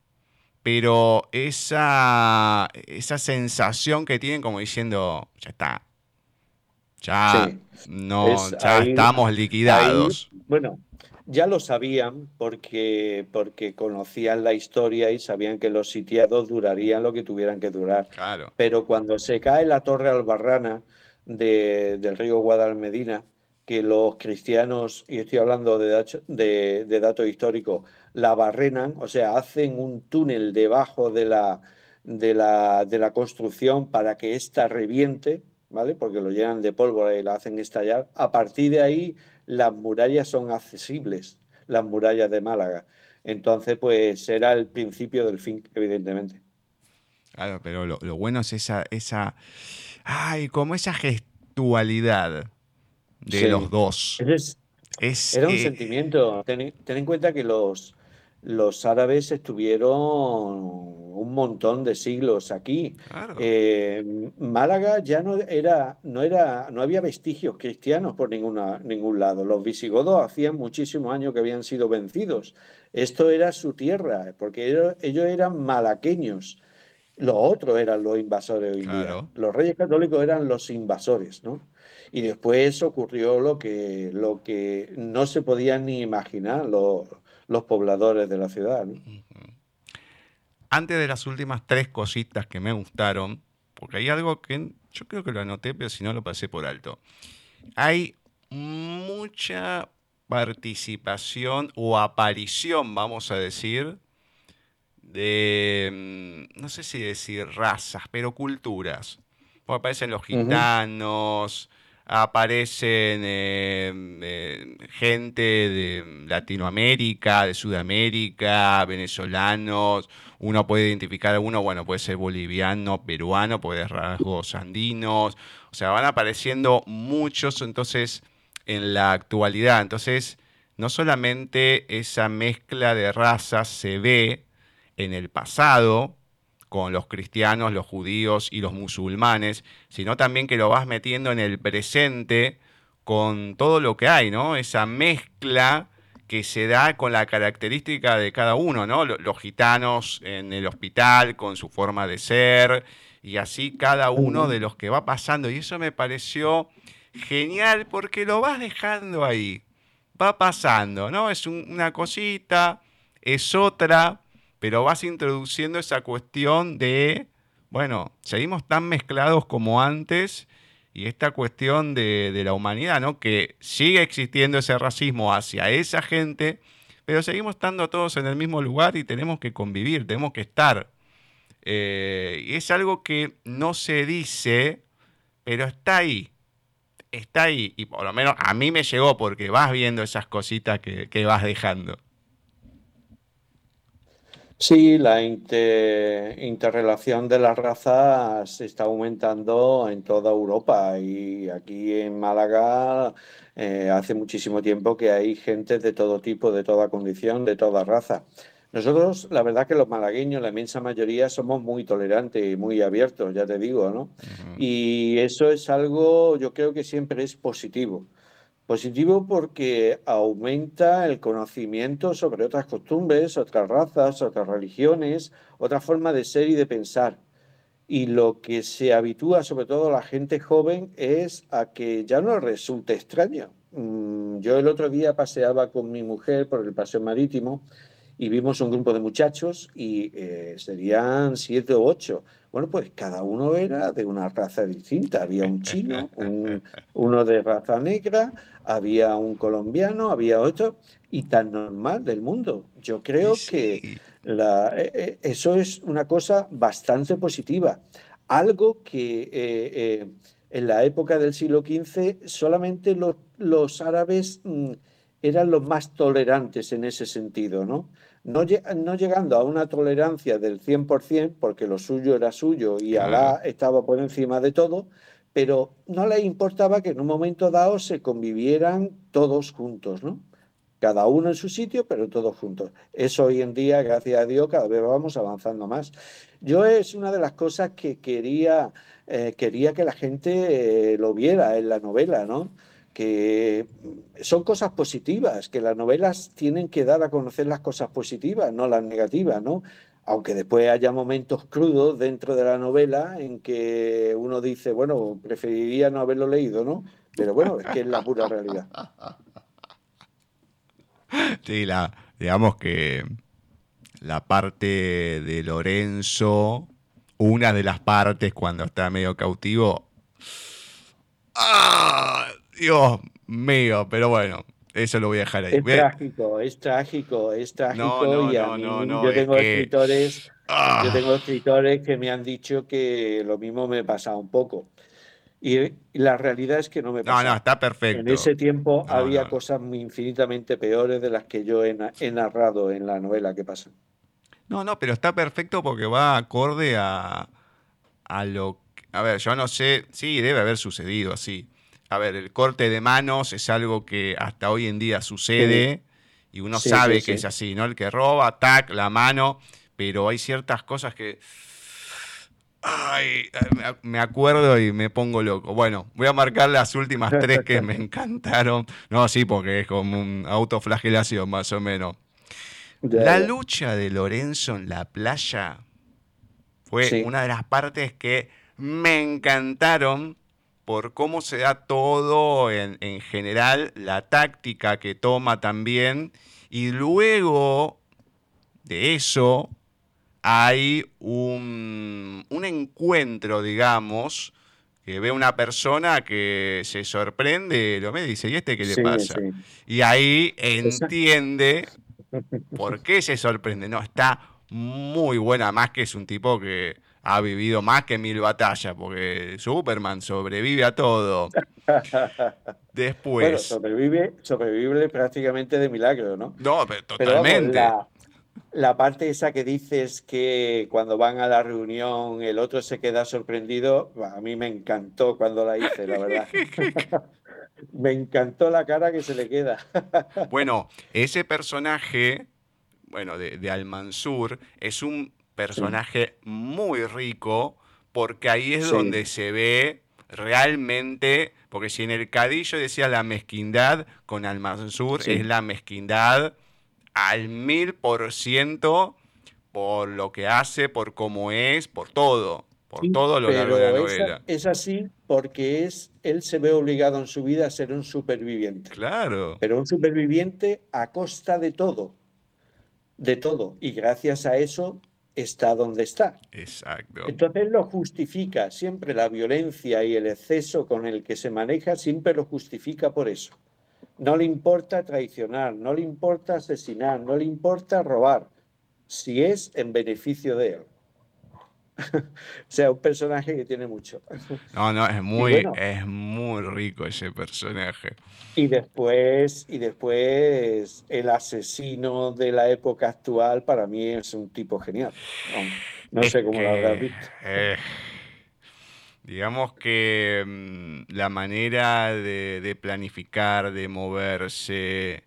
pero esa, esa sensación que tienen como diciendo, ya está, ya no, Es ya ahí- estamos liquidados. Ahí, bueno, ya lo sabían porque, porque conocían la historia y sabían que los sitiados durarían lo que tuvieran que durar. Claro. Pero cuando se cae la torre albarrana de- del río Guadalmedina, que los cristianos, y estoy hablando de, de, de dato histórico, la barrenan, o sea, hacen un túnel debajo de la, de la, de la construcción para que ésta reviente, ¿vale? Porque lo llenan de pólvora y la hacen estallar. A partir de ahí, las murallas son accesibles, las murallas de Málaga. Entonces, pues será el principio del fin, evidentemente. Claro, pero lo, lo bueno es esa, esa, ay, como esa gestualidad de Sí. los dos. Es- Es, Era un eh, sentimiento. Ten, ten en cuenta que los, los árabes estuvieron un montón de siglos aquí. claro, Eh, Málaga ya no era, no era, no había vestigios cristianos por ninguna, ningún lado. Los visigodos hacían muchísimos años que habían sido vencidos. Esto era su tierra, porque ellos, ellos eran malaqueños. Los otros eran los invasores hoy día. Los reyes católicos eran los invasores, ¿no? Y después ocurrió lo que, lo que no se podían ni imaginar los, los pobladores de la ciudad, ¿no? antes de las últimas tres cositas que me gustaron, porque hay algo que yo creo que lo anoté, pero si no lo pasé por alto. Hay mucha participación o aparición, vamos a decir, de, mm, no sé si decir razas, pero culturas. Porque aparecen los gitanos, aparecen eh, gente de Latinoamérica, de Sudamérica, venezolanos. Uno puede identificar a uno, bueno, puede ser boliviano, peruano, puede ser rasgos andinos. O sea, van apareciendo muchos entonces en la actualidad. Entonces, no solamente esa mezcla de razas se ve en el pasado, con los cristianos, los judíos y los musulmanes, sino también que lo vas metiendo en el presente con todo lo que hay, ¿no? Esa mezcla que se da con la característica de cada uno, ¿no? Los gitanos en el hospital con su forma de ser y así cada uno de los que va pasando. Y eso me pareció genial porque lo vas dejando ahí, va pasando, ¿no? Es una cosita, es otra, pero vas introduciendo esa cuestión de, bueno, seguimos tan mezclados como antes y esta cuestión de, la humanidad, ¿no? Que sigue existiendo ese racismo hacia esa gente, pero seguimos estando todos en el mismo lugar y tenemos que convivir, tenemos que estar. Eh, y es algo que no se dice, pero está ahí. Está ahí. Y por lo menos a mí me llegó porque vas viendo esas cositas que, que vas dejando. Sí, la interrelación de las razas está aumentando en toda Europa y aquí en Málaga eh, hace muchísimo tiempo que hay gente de todo tipo, de toda condición, de toda raza. Nosotros, la verdad que los malagueños, la inmensa mayoría, somos muy tolerantes y muy abiertos, ya te digo, ¿no? Y eso es algo, yo creo que siempre es positivo. Positivo porque aumenta el conocimiento sobre otras costumbres, otras razas, otras religiones, otra forma de ser y de pensar. Y lo que se habitúa sobre todo la gente joven es a que ya no resulte extraño. Mm, yo el otro día paseaba con mi mujer por el paseo marítimo y vimos un grupo de muchachos y eh, serían siete o ocho. Bueno, pues cada uno era de una raza distinta. Había un chino, uno de raza negra, había un colombiano, había otro, y tan normal del mundo. Yo creo que la, eh, eh, eso es una cosa bastante positiva. Algo que en la época del siglo XV solamente los, los árabes mm, eran los más tolerantes en ese sentido, ¿no? no, llegando a una tolerancia del 100%, porque lo suyo era suyo y Alá estaba por encima de todo, pero no le importaba que en un momento dado se convivieran todos juntos, ¿no? Cada uno en su sitio, pero todos juntos. Eso hoy en día, gracias a Dios, cada vez vamos avanzando más. Yo es una de las cosas que quería, eh, quería que la gente eh, lo viera en la novela, ¿no? que son cosas positivas, que las novelas tienen que dar a conocer las cosas positivas, no las negativas, ¿no? Aunque después haya momentos crudos dentro de la novela en que uno dice, bueno, preferiría no haberlo leído, ¿no? Pero bueno, es que es la pura realidad. Sí, la, digamos que la parte de Lorenzo, una de las partes cuando está medio cautivo, ¡ah! Dios mío, pero bueno, eso lo voy a dejar ahí. Es trágico, es trágico, es trágico. y a mí, yo tengo escritores, yo ah. tengo escritores que me han dicho que lo mismo me pasa un poco. Y, la realidad es que no me pasa. No, no, está perfecto. En ese tiempo había cosas infinitamente peores de las que yo he, he, narrado en la novela que pasan. No, no, pero está perfecto porque va acorde a, a lo... A ver, yo no sé, sí, debe haber sucedido así a ver, el corte de manos es algo que hasta hoy en día sucede y uno sabe que es así, ¿no? El que roba, tac, la mano, pero hay ciertas cosas que... Ay, me acuerdo y me pongo loco. Bueno, voy a marcar las últimas tres que me encantaron. No, sí, porque es como un autoflagelación más o menos. La lucha de Lorenzo en la playa fue una de las partes que me encantaron por cómo se da todo en, general, la táctica que toma también, y luego de eso hay un, encuentro, digamos, que ve una persona que se sorprende, lo me dice, ¿y este qué le pasa? Y ahí entiende por qué se sorprende. No, está muy buena, más que es un tipo que ha vivido más que mil batallas, porque Superman sobrevive a todo. Después. Bueno, sobrevive, sobrevive prácticamente de milagro, ¿no? No, pero totalmente. la, parte esa que dices que cuando van a la reunión el otro se queda sorprendido, a mí me encantó cuando la hice, la verdad. me encantó la cara que se le queda. bueno, ese personaje, bueno, de, de Al-Mansur, es un personaje muy rico, porque ahí es donde se ve realmente, porque si en el Cadillo decía la mezquindad, con Almansur es la mezquindad al mil por ciento por lo que hace, por cómo es, por todo, por todo lo largo de la novela. Es, así porque es, él se ve obligado en su vida a ser un superviviente. Claro. Pero un superviviente a costa de todo, de todo. Y gracias a eso está donde está. Exacto. Entonces lo justifica, siempre la violencia y el exceso con el que se maneja, siempre lo justifica por eso. No le importa traicionar, no le importa asesinar, no le importa robar, si es en beneficio de él. o sea, un personaje que tiene mucho. No, no, es muy, es muy rico ese personaje. Y después, y después el asesino de la época actual para mí es un tipo genial. No, sé cómo lo habrás visto. Eh, digamos que mm, la manera de, planificar, de moverse,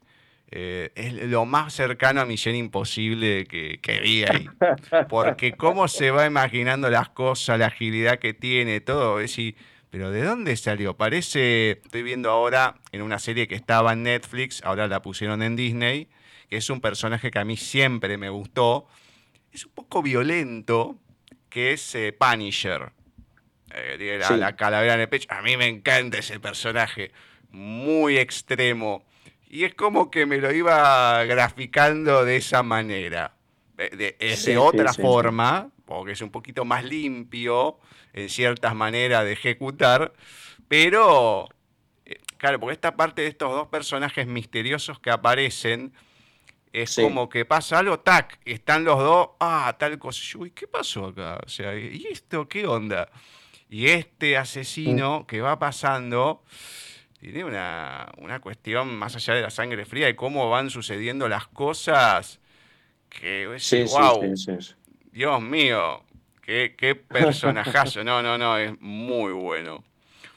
eh, es lo más cercano a Misión Imposible que, que vi ahí. Porque cómo se va imaginando las cosas, la agilidad que tiene, todo. Es decir, pero ¿de dónde salió? Parece, estoy viendo ahora en una serie que estaba en Netflix, ahora la pusieron en Disney, que es un personaje que a mí siempre me gustó. Es un poco violento, que es eh, Punisher. Eh, la, la calavera en el pecho. A mí me encanta ese personaje. Muy extremo y es como que me lo iba graficando de esa manera. De, otra forma, porque es un poquito más limpio en ciertas maneras de ejecutar, pero, eh, claro, porque esta parte de estos dos personajes misteriosos que aparecen, es como que pasa algo, tac, están los dos, ah, tal cosa, uy, ¿qué pasó acá? O sea, ¿y esto qué onda? Y este asesino mm. que va pasando tiene una, cuestión más allá de la sangre fría y cómo van sucediendo las cosas que es wow, Dios mío, qué, qué personajazo, no, no, no, es muy bueno.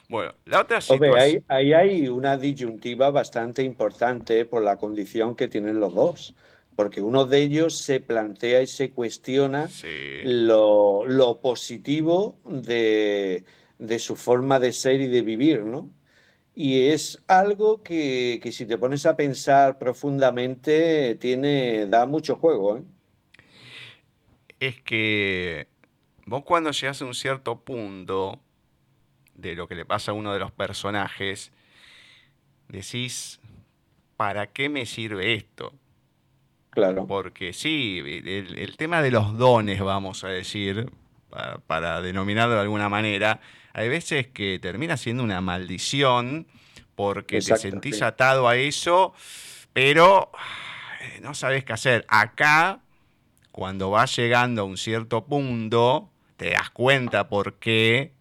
Bueno, la otra situación... ahí, hay una disyuntiva bastante importante por la condición que tienen los dos, porque uno de ellos se plantea y se cuestiona lo, lo, positivo de, de su forma de ser y de vivir, ¿no? Y es algo que, si te pones a pensar profundamente, tiene, da mucho juego. ¿eh? Es que vos cuando llegas a un cierto punto de lo que le pasa a uno de los personajes, decís, ¿para qué me sirve esto? Claro. Porque sí, el, tema de los dones, vamos a decir, para denominarlo de alguna manera, hay veces que termina siendo una maldición porque te sentís atado a eso, pero eh, no sabes qué hacer. Acá, cuando vas llegando a un cierto punto, te das cuenta por qué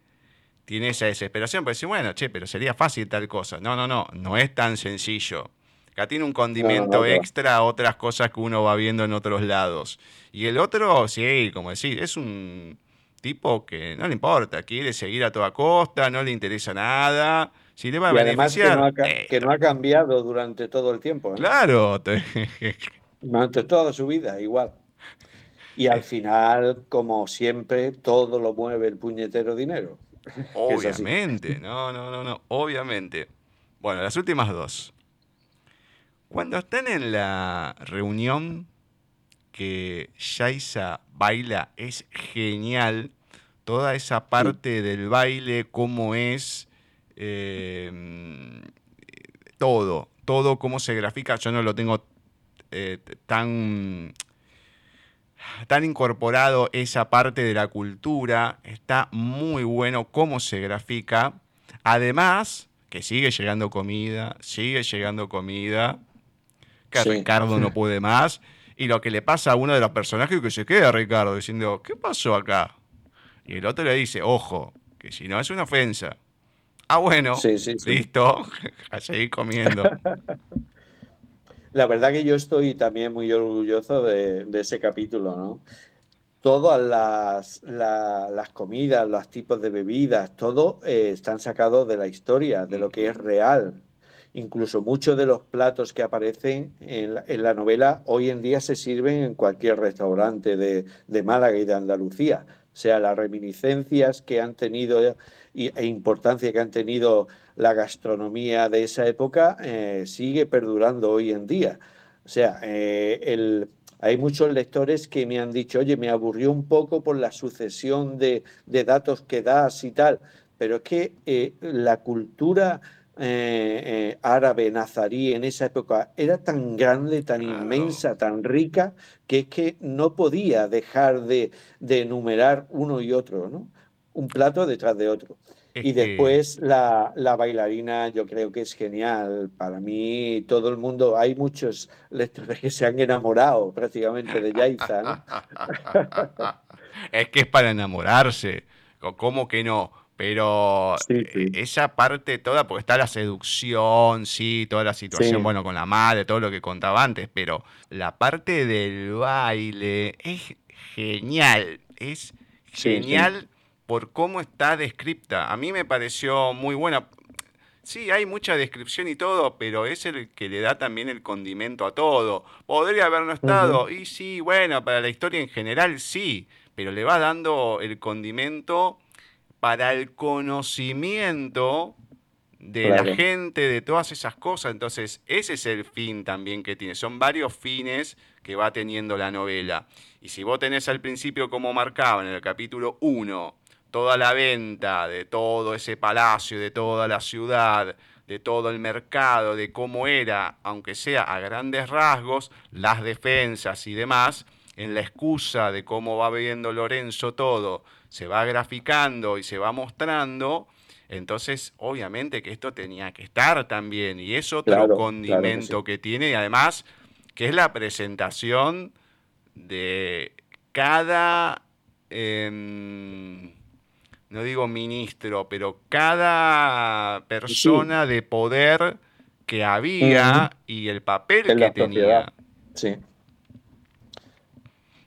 tiene esa desesperación. Pues decís, bueno, che, pero sería fácil tal cosa. No, no, no, no es tan sencillo. Acá tiene un condimento extra a otras cosas que uno va viendo en otros lados. Y el otro, sí, como decir, es un tipo que no le importa, quiere seguir a toda costa, no le interesa nada. Si le va a beneficiar. que, no ha, cambiado durante todo el tiempo. ¿eh? Claro. durante toda su vida, igual. Y al final, como siempre, todo lo mueve el puñetero dinero. Obviamente, no, no, no, no, obviamente. Bueno, las últimas dos. Cuando están en la reunión que Shaisa baila es genial. Toda esa parte del baile, cómo es, eh, todo, todo cómo se grafica, yo no lo tengo eh, tan, tan incorporado esa parte de la cultura, está muy bueno cómo se grafica. Además, que sigue llegando comida, sigue llegando comida, que Ricardo no puede más. Y lo que le pasa a uno de los personajes que se queda Ricardo diciendo, ¿qué pasó acá? Y el otro le dice, ojo, que si no es una ofensa. Ah, bueno, listo, a seguir comiendo. La verdad que yo estoy también muy orgulloso de, ese capítulo, ¿no? Todas las, las, comidas, los tipos de bebidas, todo eh, están sacados de la historia, de lo que es real. Incluso muchos de los platos que aparecen en la, novela hoy en día se sirven en cualquier restaurante de, Málaga y de Andalucía. sea, las reminiscencias que han tenido e importancia que han tenido la gastronomía de esa época eh, sigue perdurando hoy en día. O sea, eh, hay muchos lectores que me han dicho, oye, me aburrió un poco por la sucesión de, datos que das y tal, pero es que eh, la cultura árabe, nazarí en esa época era tan grande, tan inmensa, tan rica, que es que no podía dejar de, de enumerar uno y otro, ¿no? Un plato detrás de otro y después la, bailarina yo creo que es genial. Para mí todo el mundo, hay muchos lectores que se han enamorado prácticamente de Yaiza. es que es para enamorarse, ¿cómo que no? Pero eh, esa parte toda, porque está la seducción, sí, toda la situación, bueno, con la madre, todo lo que contaba antes, pero la parte del baile es genial, es genial por cómo está descripta. A mí me pareció muy buena. Sí, hay mucha descripción y todo, pero es el que le da también el condimento a todo. Podría haber no estado, y sí, bueno, para la historia en general sí, pero le va dando el condimento para el conocimiento de la gente, de todas esas cosas. Entonces, ese es el fin también que tiene. Son varios fines que va teniendo la novela. Y si vos tenés al principio, como marcaba en el capítulo 1, toda la venta de todo ese palacio, de toda la ciudad, de todo el mercado, de cómo era, aunque sea a grandes rasgos, las defensas y demás, en la excusa de cómo va viendo Lorenzo todo, se va graficando y se va mostrando, entonces obviamente que esto tenía que estar también, y es otro condimento que, tiene, y además que es la presentación de cada... Em, no digo ministro, pero cada persona de poder que había y el papel que tenía. Sí.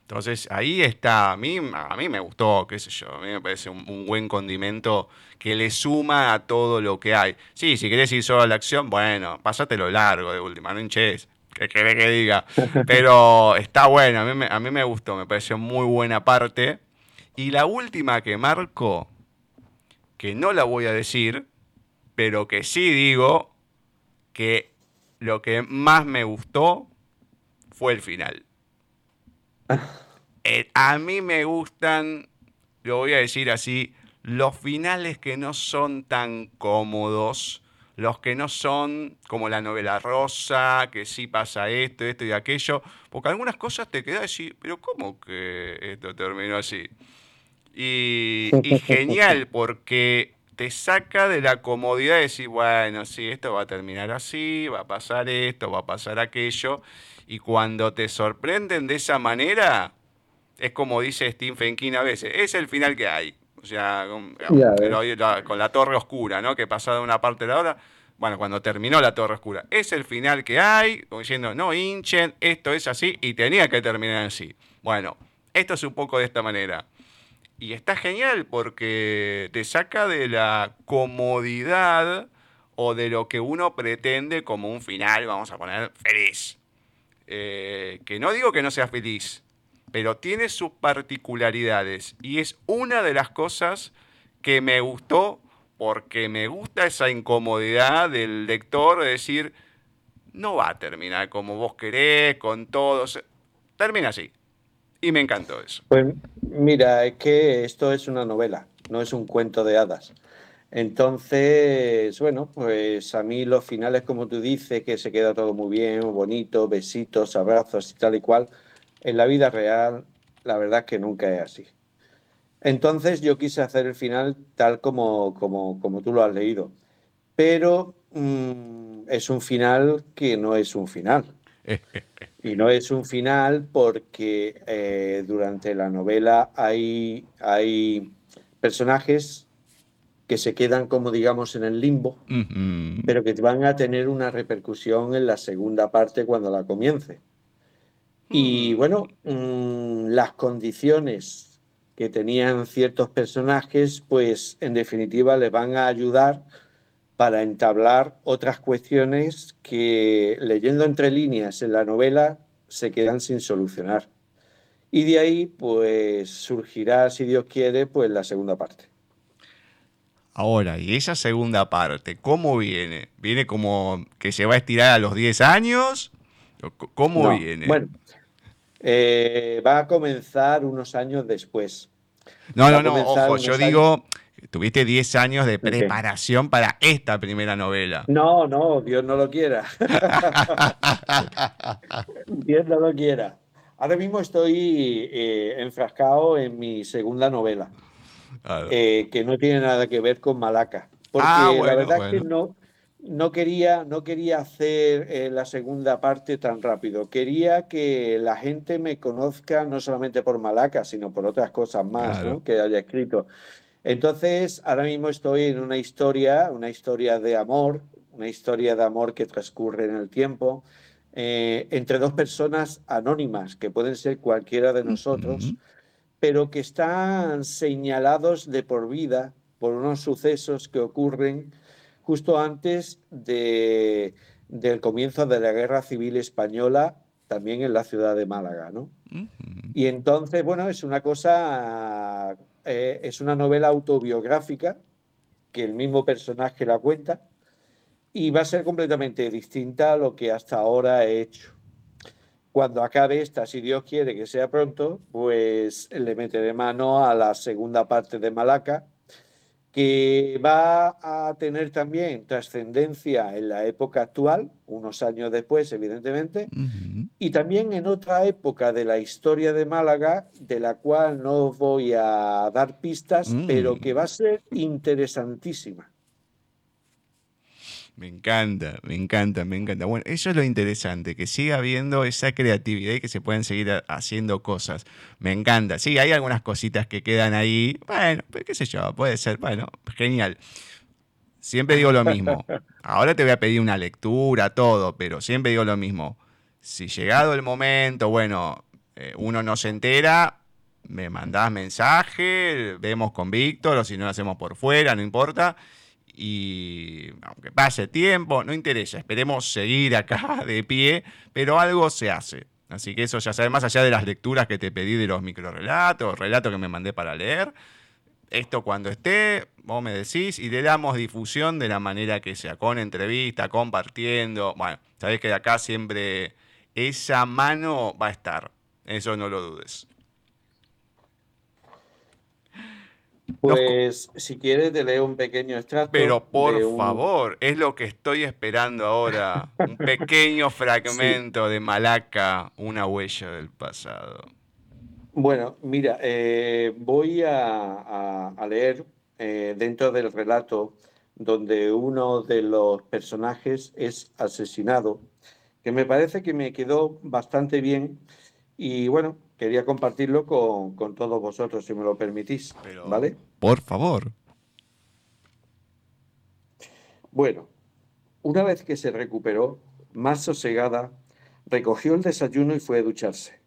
Entonces ahí está, a mí, a mí me gustó, qué sé yo, a mí me parece un, buen condimento que le suma a todo lo que hay. Sí, si querés ir solo a la acción, bueno, pásatelo largo de última, no hinches, que querés que diga. Pero está bueno, a mí, a mí me gustó, me pareció muy buena parte. Y la última que marco, que no la voy a decir, pero que sí digo que lo que más me gustó fue el final. Eh, a mí me gustan, lo voy a decir así, los finales que no son tan cómodos, los que no son como la novela rosa, que sí pasa esto, esto y aquello, porque algunas cosas te quedan así, pero ¿cómo que esto terminó así? Y, genial, porque te saca de la comodidad de decir, bueno, sí, esto va a terminar así, va a pasar esto, va a pasar aquello. Y cuando te sorprenden de esa manera, es como dice Stephen King a veces, es el final que hay. O sea, con, la torre oscura, ¿no? Que pasa de una parte a la otra. Bueno, cuando terminó la torre oscura, es el final que hay, diciendo, no hinchen, esto es así y tenía que terminar así. Bueno, esto es un poco de esta manera. Y está genial porque te saca de la comodidad o de lo que uno pretende como un final, vamos a poner, feliz. Eh, que no digo que no sea feliz, pero tiene sus particularidades. Y es una de las cosas que me gustó porque me gusta esa incomodidad del lector de decir, no va a terminar como vos querés, con todos. Termina así. Y me encantó eso. Pues mira, es que esto es una novela, no es un cuento de hadas. Entonces, bueno, pues a mí los finales, como tú dices, que se queda todo muy bien, bonito, besitos, abrazos y tal y cual, en la vida real, la verdad es que nunca es así. Entonces yo quise hacer el final tal como, como, como tú lo has leído, pero mm, es un final que no es un final. Y no es un final porque eh, durante la novela hay, hay personajes que se quedan como digamos en el limbo, pero que van a tener una repercusión en la segunda parte cuando la comience. Y mm. bueno, mm, las condiciones que tenían ciertos personajes, pues en definitiva les van a ayudar para entablar otras cuestiones que leyendo entre líneas en la novela se quedan sin solucionar. Y de ahí, pues surgirá, si Dios quiere, pues la segunda parte. Ahora, ¿y esa segunda parte, cómo viene? ¿Viene como que se va a estirar a los 10 años? ¿Cómo viene? Bueno, eh, va a comenzar unos años después. No, no, no, ojo, yo digo, tuviste 10 años de preparación para esta primera novela. No, no, Dios no lo quiera. Dios no lo quiera. Ahora mismo estoy eh, enfrascado en mi segunda novela, eh, que no tiene nada que ver con Malaca. Porque ah, la verdad es que no, no, quería, no quería hacer eh, la segunda parte tan rápido. Quería que la gente me conozca no solamente por Malaca, sino por otras cosas más que haya escrito. Entonces, ahora mismo estoy en una historia, una historia de amor, una historia de amor que transcurre en el tiempo, eh, entre dos personas anónimas, que pueden ser cualquiera de nosotros, pero que están señalados de por vida por unos sucesos que ocurren justo antes de, del comienzo de la Guerra Civil Española, también en la ciudad de Málaga, ¿no? Y entonces, bueno, es una cosa eh, es una novela autobiográfica que el mismo personaje la cuenta y va a ser completamente distinta a lo que hasta ahora he hecho. Cuando acabe esta, si Dios quiere que sea pronto, pues le meteré mano a la segunda parte de Malaca, que va a tener también trascendencia en la época actual, unos años después, evidentemente, y también en otra época de la historia de Málaga, de la cual no voy a dar pistas, pero mm. que va a ser interesantísima. Me encanta, me encanta, me encanta. Bueno, eso es lo interesante, que siga habiendo esa creatividad y que se puedan seguir haciendo cosas. Me encanta. Sí, hay algunas cositas que quedan ahí. Bueno, pues qué sé yo, puede ser. Bueno, genial. Siempre digo lo mismo. Ahora te voy a pedir una lectura, todo, pero siempre digo lo mismo. Si llegado el momento, bueno, eh, uno no se entera, me mandás mensaje, vemos con Víctor, o si no lo hacemos por fuera, no importa y aunque pase tiempo, no interesa, esperemos seguir acá de pie, pero algo se hace. Así que eso ya sabe, más allá de las lecturas que te pedí de los microrelatos, relatos que me mandé para leer, esto cuando esté, vos me decís y le damos difusión de la manera que sea, con entrevista, compartiendo. Bueno, sabés que de acá siempre esa mano va a estar, eso no lo dudes. Pues si quieres te leo un pequeño extracto. Pero por favor, es lo que estoy esperando ahora. Un pequeño fragmento de Malaca, una huella del pasado. Bueno, mira, eh, voy a, leer eh, dentro del relato donde uno de los personajes es asesinado, que me parece que me quedó bastante bien y bueno, quería compartirlo con, todos vosotros, si me lo permitís. ¿Vale? Por favor. Bueno, una vez que se recuperó, más sosegada, recogió el desayuno y fue a ducharse.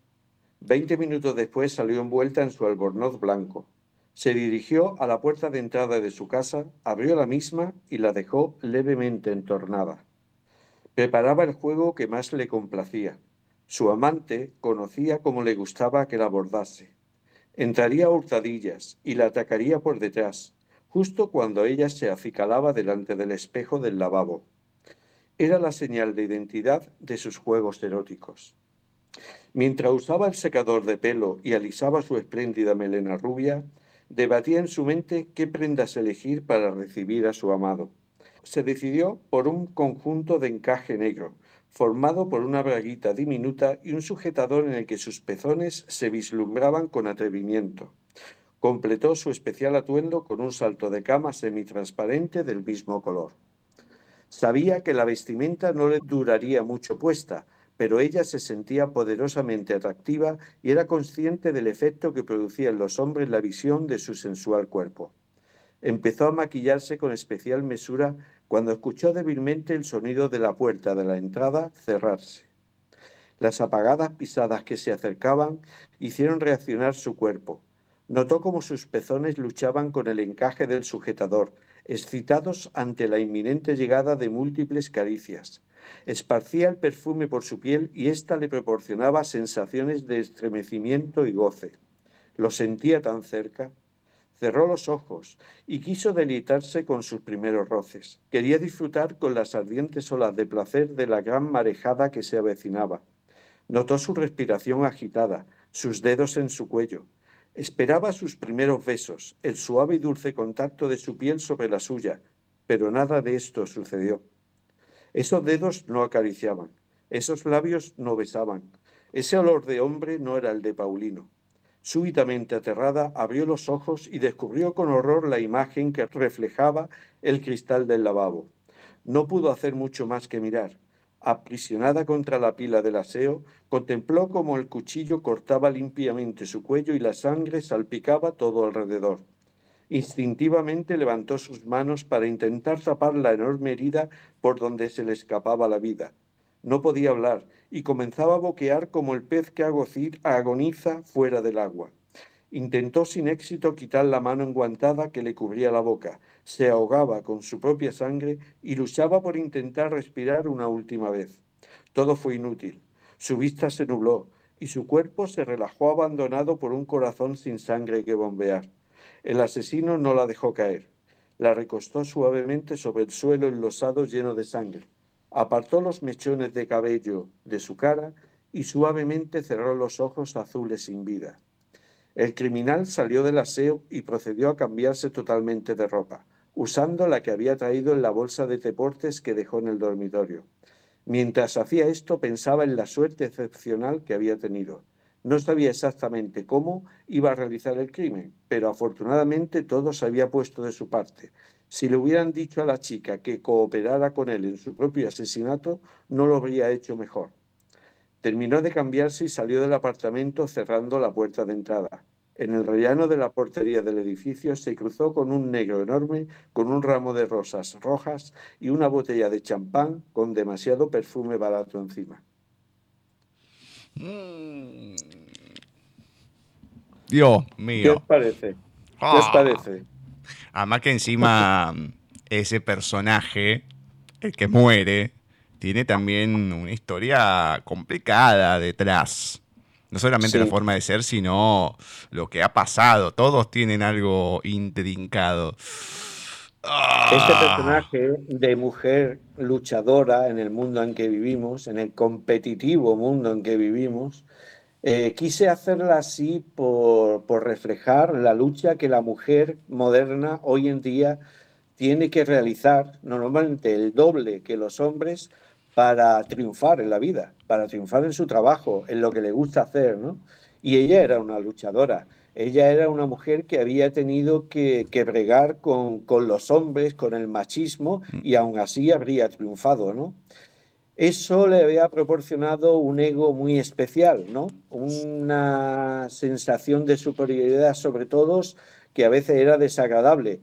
Veinte minutos después salió envuelta en su albornoz blanco. Se dirigió a la puerta de entrada de su casa, abrió la misma y la dejó levemente entornada. Preparaba el juego que más le complacía, su amante conocía cómo le gustaba que la abordase. Entraría a hurtadillas y la atacaría por detrás, justo cuando ella se acicalaba delante del espejo del lavabo. Era la señal de identidad de sus juegos eróticos. Mientras usaba el secador de pelo y alisaba su espléndida melena rubia, debatía en su mente qué prendas elegir para recibir a su amado. Se decidió por un conjunto de encaje negro, formado por una braguita diminuta y un sujetador en el que sus pezones se vislumbraban con atrevimiento. Completó su especial atuendo con un salto de cama semitransparente del mismo color. Sabía que la vestimenta no le duraría mucho puesta, pero ella se sentía poderosamente atractiva y era consciente del efecto que producía en los hombres la visión de su sensual cuerpo. Empezó a maquillarse con especial mesura cuando escuchó débilmente el sonido de la puerta de la entrada cerrarse. Las apagadas pisadas que se acercaban hicieron reaccionar su cuerpo. Notó cómo sus pezones luchaban con el encaje del sujetador, excitados ante la inminente llegada de múltiples caricias. Esparcía el perfume por su piel y ésta le proporcionaba sensaciones de estremecimiento y goce. Lo sentía tan cerca. Cerró los ojos y quiso deleitarse con sus primeros roces. Quería disfrutar con las ardientes olas de placer de la gran marejada que se avecinaba. Notó su respiración agitada, sus dedos en su cuello. Esperaba sus primeros besos, el suave y dulce contacto de su piel sobre la suya, pero nada de esto sucedió. Esos dedos no acariciaban, esos labios no besaban, ese olor de hombre no era el de Paulino. Súbitamente aterrada, abrió los ojos y descubrió con horror la imagen que reflejaba el cristal del lavabo. No pudo hacer mucho más que mirar. Aprisionada contra la pila del aseo, contempló cómo el cuchillo cortaba limpiamente su cuello y la sangre salpicaba todo alrededor. Instintivamente levantó sus manos para intentar tapar la enorme herida por donde se le escapaba la vida. No podía hablar y comenzaba a boquear como el pez que agoniza fuera del agua. Intentó sin éxito quitar la mano enguantada que le cubría la boca, se ahogaba con su propia sangre y luchaba por intentar respirar una última vez. Todo fue inútil. Su vista se nubló y su cuerpo se relajó abandonado por un corazón sin sangre que bombear. El asesino no la dejó caer. La recostó suavemente sobre el suelo enlosado lleno de sangre apartó los mechones de cabello de su cara y suavemente cerró los ojos azules sin vida. El criminal salió del aseo y procedió a cambiarse totalmente de ropa, usando la que había traído en la bolsa de deportes que dejó en el dormitorio. Mientras hacía esto pensaba en la suerte excepcional que había tenido. No sabía exactamente cómo iba a realizar el crimen, pero afortunadamente todo se había puesto de su parte. Si le hubieran dicho a la chica que cooperara con él en su propio asesinato, no lo habría hecho mejor. Terminó de cambiarse y salió del apartamento cerrando la puerta de entrada. En el rellano de la portería del edificio se cruzó con un negro enorme con un ramo de rosas rojas y una botella de champán con demasiado perfume barato encima. Dios mío. ¿Qué os parece? ¿Qué os Ah. parece? Además que encima ese personaje, el que muere, tiene también una historia complicada detrás. No solamente Sí. la forma de ser, sino lo que ha pasado. Todos tienen algo intrincado. Este Ah. personaje de mujer luchadora en el mundo en que vivimos, en el competitivo mundo en que vivimos, eh, quise hacerla así por, por reflejar la lucha que la mujer moderna hoy en día tiene que realizar, normalmente el doble que los hombres, para triunfar en la vida, para triunfar en su trabajo, en lo que le gusta hacer, ¿no? Y ella era una luchadora. Ella era una mujer que había tenido que, que bregar con, con los hombres, con el machismo, y aún así habría triunfado, ¿no? Eso le había proporcionado un ego muy especial, ¿no? Una sensación de superioridad sobre todos que a veces era desagradable.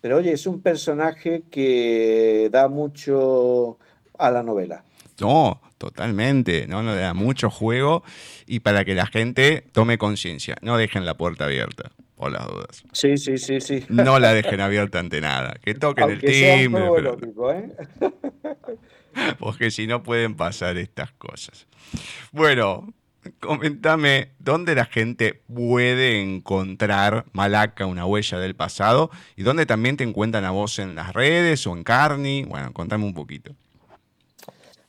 Pero oye, es un personaje que da mucho a la novela. No, totalmente. No, no le da mucho juego. Y para que la gente tome conciencia, no dejen la puerta abierta, por las dudas. Sí, sí, sí, sí. No la dejen abierta ante nada. Que toquen el Aunque sea un timbre, juego pero- ¿eh? porque si no pueden pasar estas cosas. Bueno, comentame dónde la gente puede encontrar Malaca, una huella del pasado, y dónde también te encuentran a vos en las redes o en Carni. Bueno, contame un poquito.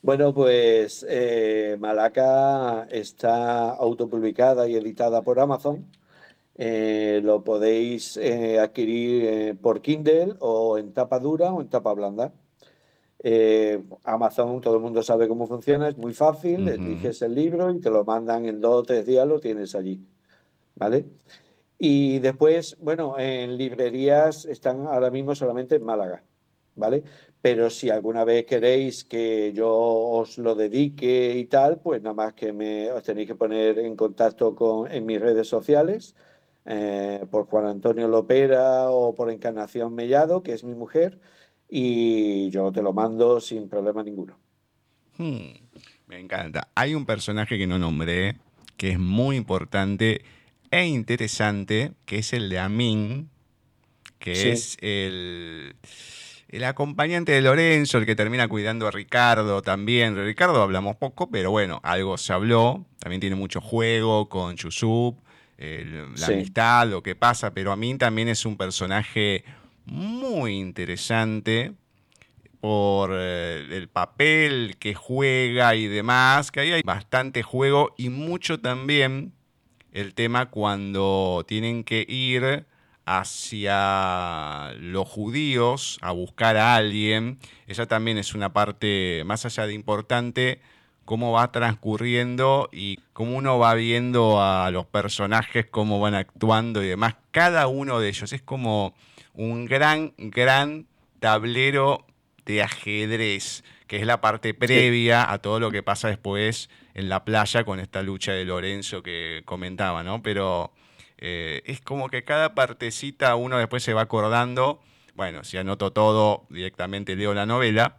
Bueno, pues eh, Malaca está autopublicada y editada por Amazon. Eh, lo podéis eh, adquirir por Kindle o en tapa dura o en tapa blanda. Eh, Amazon, todo el mundo sabe cómo funciona, es muy fácil, Ujú. eliges el libro y te lo mandan en dos o tres días, lo tienes allí. ¿Vale? Y después, bueno, en librerías están ahora mismo solamente en Málaga. ¿Vale? Pero si alguna vez queréis que yo os lo dedique y tal, pues nada más que me, os tenéis que poner en contacto con, en mis redes sociales, eh, por Juan Antonio Lopera o por Encarnación Mellado, que es mi mujer, y yo te lo mando sin problema ninguno. Hmm, me encanta. Hay un personaje que no nombré, que es muy importante e interesante, que es el de Amin, que Sí. es el, el acompañante de Lorenzo, el que termina cuidando a Ricardo también. De Ricardo hablamos poco, pero bueno, algo se habló. También tiene mucho juego con Yusuf, la amistad, lo que pasa, pero a mí también es un personaje muy interesante por eh, el papel que juega y demás, que ahí hay bastante juego y mucho también el tema cuando tienen que ir hacia los judíos a buscar a alguien. Esa también es una parte más allá de importante, cómo va transcurriendo y cómo uno va viendo a los personajes, cómo van actuando y demás. Cada uno de ellos es como un gran, gran tablero de ajedrez, que es la parte previa a todo lo que pasa después en la playa con esta lucha de Lorenzo que comentaba, ¿no? Pero eh, es como que cada partecita uno después se va acordando. Bueno, si anoto todo, directamente leo la novela,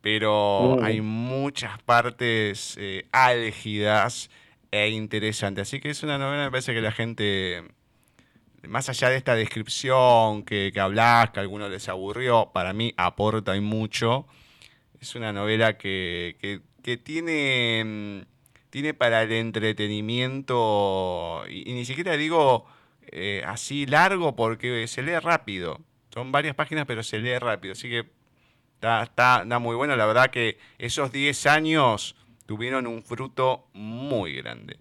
pero hay muchas partes eh, álgidas e interesantes. Así que es una novela, me parece que la gente más allá de esta descripción que, que hablás, que a algunos les aburrió, para mí aporta y mucho. Es una novela que, tiene, mm, tiene para el entretenimiento, y, ni siquiera digo eh, así largo porque se lee rápido. Son varias páginas, pero se lee rápido. Así que está, está, muy bueno. La verdad que esos 10 años tuvieron un fruto muy grande.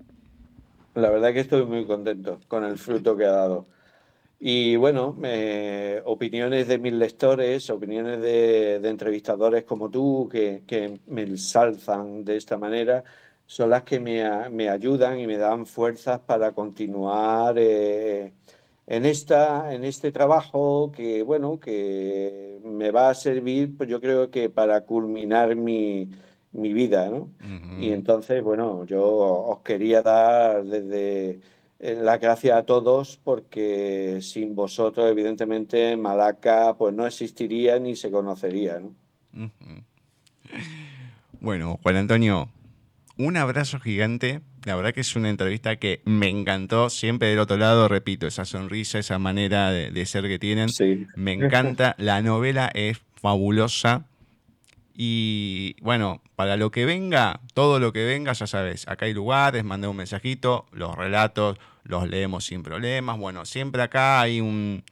La verdad que estoy muy contento con el fruto que ha dado. Y bueno, opiniones de mis lectores, opiniones de, entrevistadores como tú, que, me ensalzan de esta manera, son las que me, me ayudan y me dan fuerzas para continuar eh, en, esta, en este trabajo que, bueno, que me va a servir, pues yo creo que para culminar mi, mi vida, ¿no? Y entonces, bueno, yo os quería dar desde eh, la gracias a todos porque sin vosotros evidentemente Malaca pues no existiría ni se conocería. Bueno, Juan Antonio, un abrazo gigante. La verdad que es una entrevista que me encantó. Siempre del otro lado, repito, esa sonrisa, esa manera de, ser que tienen. Me encanta. La novela es fabulosa. Y bueno, para lo que venga, todo lo que venga, ya sabes, acá hay lugares, mandé un mensajito, los relatos los leemos sin problemas. Bueno, siempre acá hay un,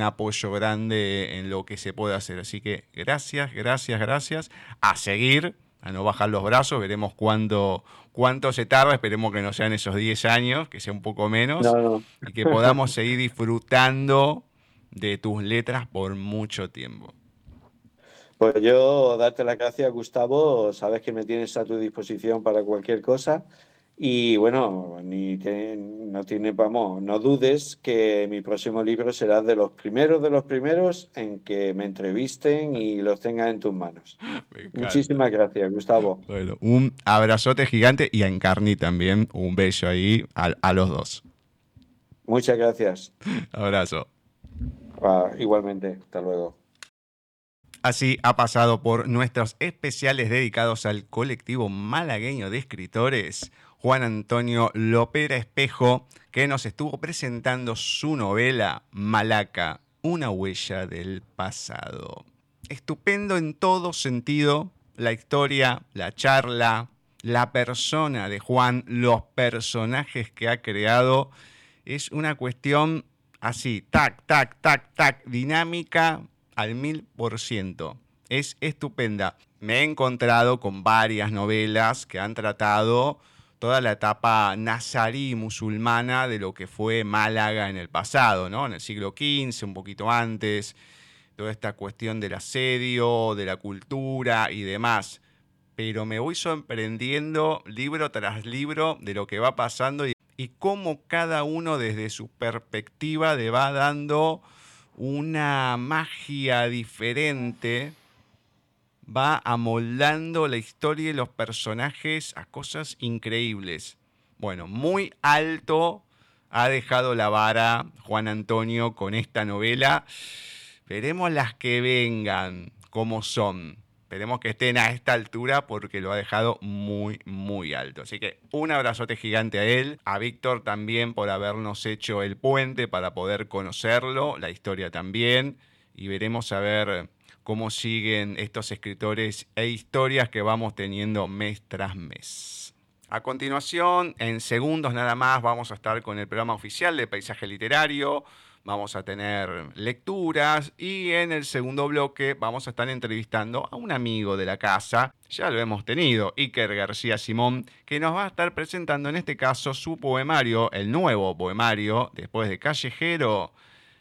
apoyo grande en lo que se puede hacer. Así que gracias, gracias, gracias. A seguir, a no bajar los brazos, veremos cuándo, cuánto se tarda, esperemos que no sean esos 10 años, que sea un poco menos, y que podamos seguir disfrutando de tus letras por mucho tiempo. Pues yo darte las gracias, Gustavo. Sabes que me tienes a tu disposición para cualquier cosa. Y bueno, ni no tiene, vamos, no dudes que mi próximo libro será de los primeros de los primeros en que me entrevisten y los tenga en tus manos. Muchísimas gracias, Gustavo. Bueno, un abrazote gigante y a Encarni también un beso ahí a, los dos. Muchas gracias. Abrazo. Ah, igualmente, hasta luego. Así ha pasado por nuestros especiales dedicados al colectivo malagueño de escritores, Juan Antonio Lopera Espejo, que nos estuvo presentando su novela Malaca, una huella del pasado. Estupendo en todo sentido, la historia, la charla, la persona de Juan, los personajes que ha creado, es una cuestión así, tac, tac, tac, tac, dinámica, al mil por ciento. Es estupenda. Me he encontrado con varias novelas que han tratado toda la etapa nazarí musulmana de lo que fue Málaga en el pasado, ¿no? En el siglo XV, un poquito antes, toda esta cuestión del asedio, de la cultura y demás. Pero me voy sorprendiendo libro tras libro de lo que va pasando y, y cómo cada uno desde su perspectiva le va dando una magia diferente, va amoldando la historia y los personajes a cosas increíbles. Bueno, muy alto ha dejado la vara Juan Antonio con esta novela. Veremos las que vengan, cómo son. Esperemos que estén a esta altura porque lo ha dejado muy, muy alto. Así que un abrazote gigante a él, a Víctor también por habernos hecho el puente para poder conocerlo, la historia también, y veremos a ver cómo siguen estos escritores e historias que vamos teniendo mes tras mes. A continuación, en segundos nada más, vamos a estar con el programa oficial de Paisaje Literario, vamos a tener lecturas y en el segundo bloque vamos a estar entrevistando a un amigo de la casa, ya lo hemos tenido, Iker García Simón, que nos va a estar presentando en este caso su poemario, el nuevo poemario, después de Callejero,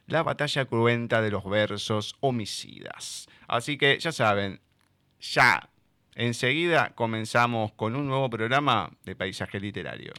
La batalla cruenta de los versos homicidas. Así que ya saben, ya Enseguida comenzamos con un nuevo programa de paisaje literario.